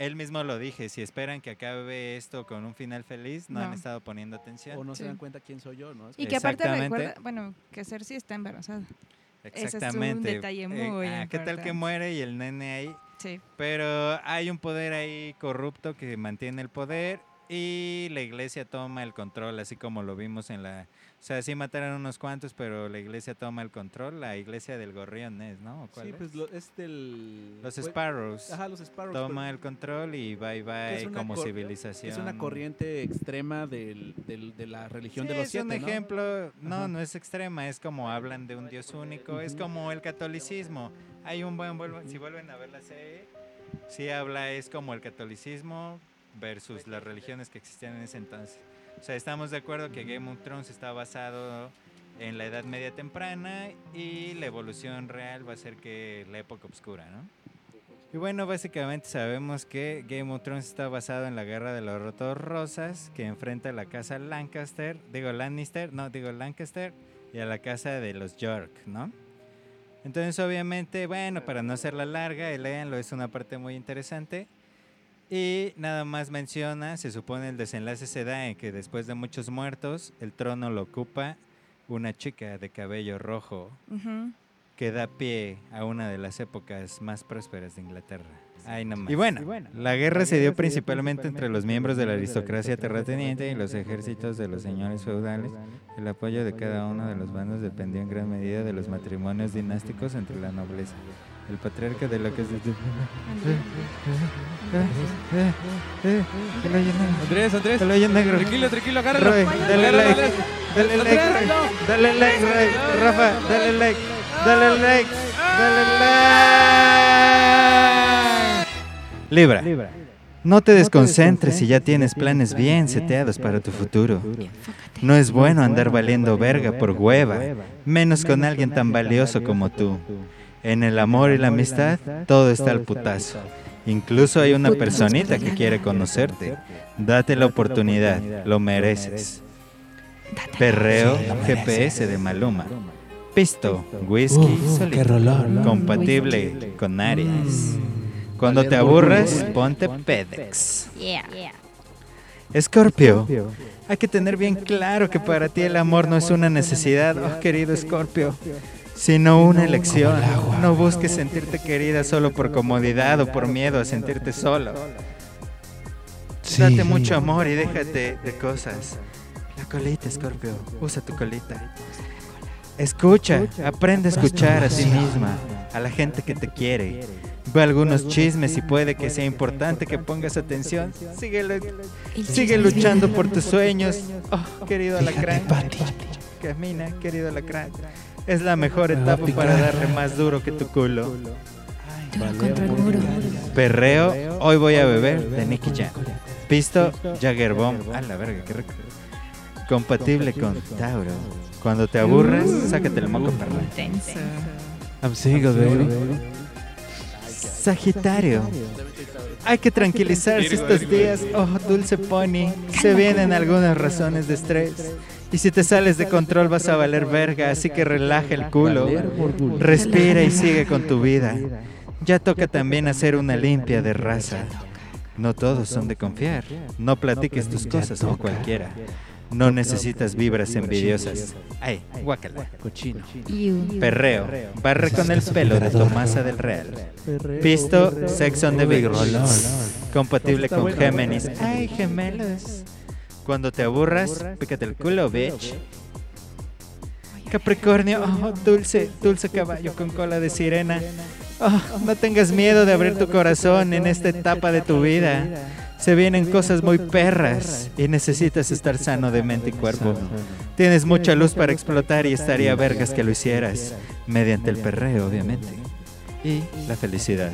Él mismo lo dije, si esperan que acabe esto con un final feliz, no, han No. estado poniendo atención. O no se Sí. dan cuenta quién soy yo, ¿no? Es Y que aparte Exactamente. recuerda, bueno, que Cersei está embarazada. Ese es un Exactamente. detalle Eh, muy ah, ¿Qué tal que importante. muere y el nene ahí? Sí. Pero hay un poder ahí corrupto que mantiene el poder y la iglesia toma el control, así como lo vimos en la... O sea, sí mataron unos cuantos, pero la iglesia toma el control. La iglesia del gorrión es, ¿no? ¿O cuál Sí, es? pues lo- es del... Los Sparrows. Ajá, los Sparrows. Toma pero- el control y bye bye como cor- civilización. Es una corriente extrema del, del- de la religión Sí, de los es siete, un ¿no? ejemplo, no, Ajá. no es extrema, es como hablan de un Dios único, es como el catolicismo. Hay un buen, vuelvo- si vuelven a ver la serie, sí habla, es como el catolicismo versus las religiones que existían en ese entonces. O sea, estamos de acuerdo que Game of Thrones está basado en la Edad Media temprana y la evolución real va a ser que la época oscura, ¿no? Y bueno, básicamente sabemos que Game of Thrones está basado en la Guerra de los Rotos Rosas, que enfrenta a la casa Lancaster, digo Lannister, no, digo Lancaster, y a la casa de los York, ¿no? Entonces, obviamente, bueno, para no hacerla larga, léanlo, es una parte muy interesante. Y nada más menciona, se supone el desenlace se da en que después de muchos muertos, el trono lo ocupa una chica de cabello rojo que da pie a una de las épocas más prósperas de Inglaterra. Ay, no más. Y bueno, la guerra se dio principalmente entre los miembros de la aristocracia terrateniente y los ejércitos de los señores feudales. El apoyo de cada uno de los bandos dependió en gran medida de los matrimonios dinásticos entre la nobleza. El patriarca de lo que es... Andrés, Andrés. El hoyo negro. Tranquilo, tranquilo, agárralo. Dale like, dale like, dale like, Rafa, dale like, dale like, dale like. Libra. No te desconcentres si ya tienes planes bien seteados para tu futuro. No es bueno andar valiendo verga por hueva, menos con alguien tan valioso como tú. En el amor y la amistad, todo está al putazo. Incluso hay una personita que quiere conocerte. Date la oportunidad, lo mereces. Perreo GPS de Maluma. Pisto, whisky, solito. compatible con Aries. Cuando te aburras, ponte Pedex. Yeah. Escorpio, hay que tener bien claro que para ti el amor no es una necesidad, oh querido Escorpio, sino una elección. No busques sentirte querida solo por comodidad o por miedo a sentirte solo. Date mucho amor y déjate de cosas. La colita, Escorpio, usa tu colita. Escucha, aprende a escuchar a ti misma, a la gente que te quiere. Ve algunos chismes y puede que sea importante que pongas atención. Sigue, lu- sigue luchando por tus sueños. Oh, querido alacrán. Camina, querido alacrán. Es la mejor Me va a etapa para darle más duro que tu culo. Duro contra el muro. Perreo, hoy voy a beber de Nicky Jam. Pisto, Jagger Bomb. A la verga, qué rico. Compatible con Tauro. Cuando te aburres, sácate el moco, perro. I'm single, baby. Sagitario. Hay que tranquilizarse estos días. Oh, dulce pony. Se vienen algunas razones de estrés. Y si te sales de control vas a valer verga, así que relaja el culo. Respira y sigue con tu vida. Ya toca también hacer una limpia de raza. No todos son de confiar. No platiques tus cosas con cualquiera. No necesitas vibras envidiosas. Ay, guácala. Cochino. Perreo. Barre con el pelo de Tomasa del Real. Pisto, Sex on the Beach. Compatible con. Géminis. Ay, gemelos. Cuando te aburras, pícate el culo, bitch. Capricornio, oh, dulce, dulce caballo con cola de sirena. Oh, no tengas miedo de abrir tu corazón en esta etapa de tu vida. Se vienen cosas muy perras y necesitas estar sano de mente y cuerpo. Tienes mucha luz para explotar y estaría vergas que lo hicieras. Mediante el perreo, obviamente. Y la felicidad.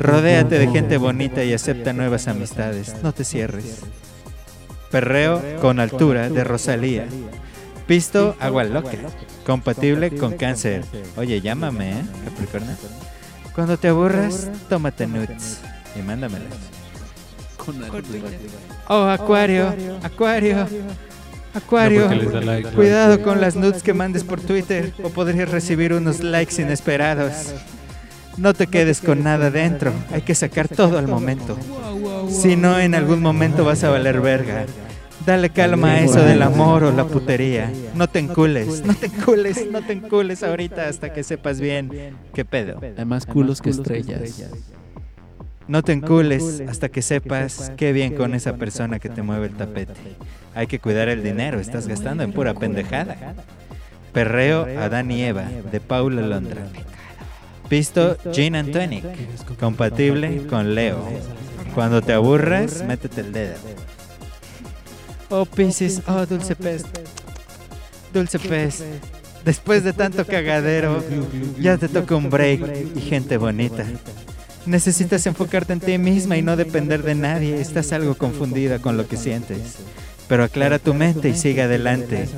Rodéate de gente bonita y acepta nuevas amistades. No te cierres. Perreo con altura de Rosalía. Pisto, agua loca. Compatible con cáncer. Oye, llámame, ¿eh? Capricornio. Cuando te aburras, tómate nudes y mándamelas. Con Oh, Acuario, Acuario, Acuario. Like. Cuidado con las nudes que mandes por Twitter o podrías recibir unos likes inesperados. No te quedes con nada dentro, hay que sacar todo al momento. Si no, en algún momento vas a valer verga. Dale calma a eso del amor o la putería. No te encules, no te encules, no te encules ahorita hasta que sepas bien qué pedo. Hay más culos que estrellas. No te encules hasta que sepas qué bien con esa persona que te mueve el tapete. Hay que cuidar el dinero, estás gastando en pura pendejada. Perreo Adán y Eva, de Paula Londra. Pisto Gin and Tonic, compatible con Leo. Cuando te aburras, métete el dedo. Oh Pisces, oh dulce pez. Dulce pez. Después de tanto cagadero, ya te toca un break y gente bonita. Necesitas enfocarte en ti misma y no depender de nadie. Estás algo confundida con lo que sientes. Pero aclara tu mente y sigue adelante.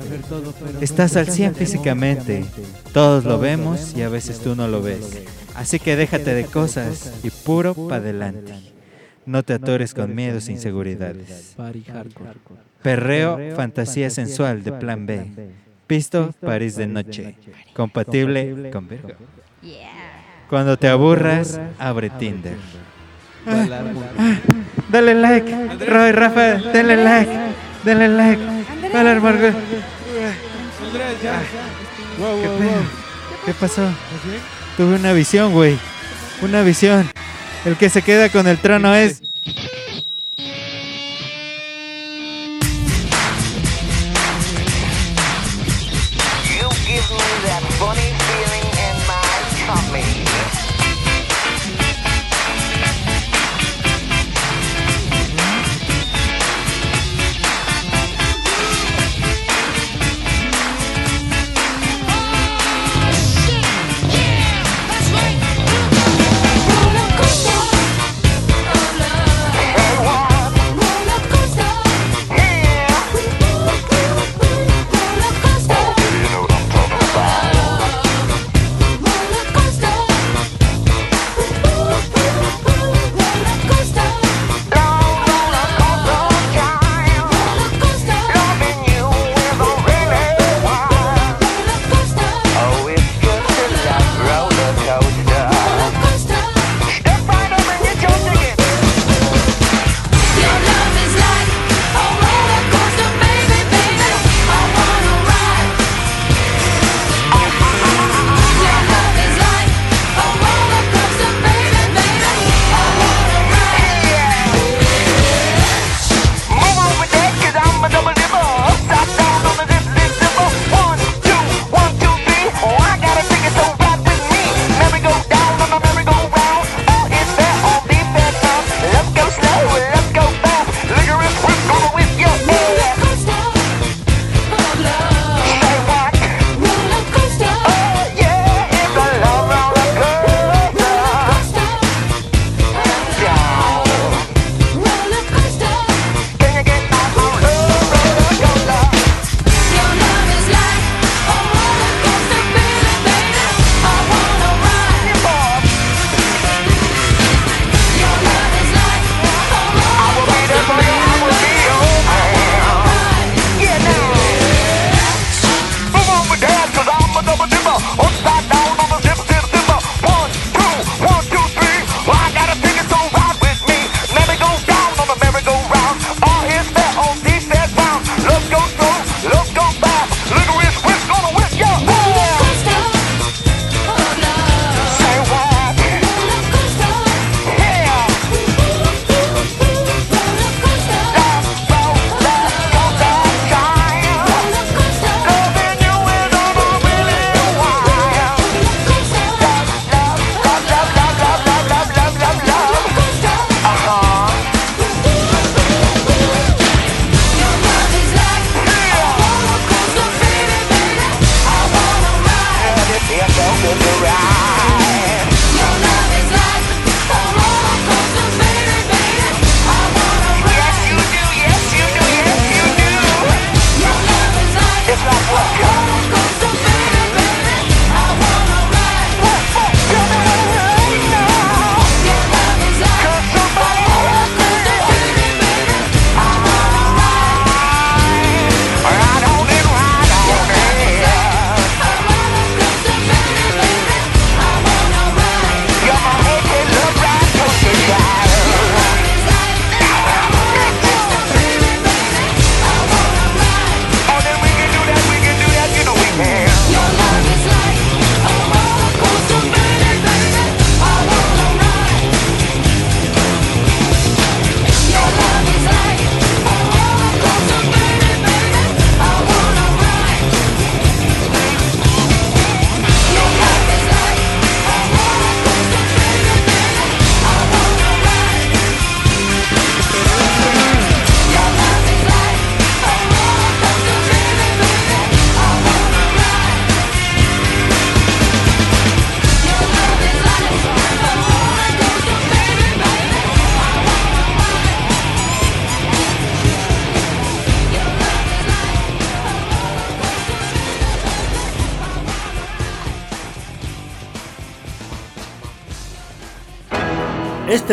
Estás al 100 físicamente. Todos lo vemos y a veces tú no lo ves. Así que déjate de cosas y puro pa' adelante. No te atores con miedos e inseguridades. Perreo, fantasía sensual de plan B. Pisto, París de noche. Compatible con Virgo. Cuando te aburras, abre Tinder. Ah, ah, dale like, Roy, Rafa, dale like, dale like. Dale, Margot. ¿Qué pedo? ¿Qué pasó? Tuve una visión, güey. Una visión. El que se queda con el trono es.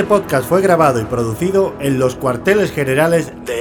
Podcast fue grabado y producido en los cuarteles generales de.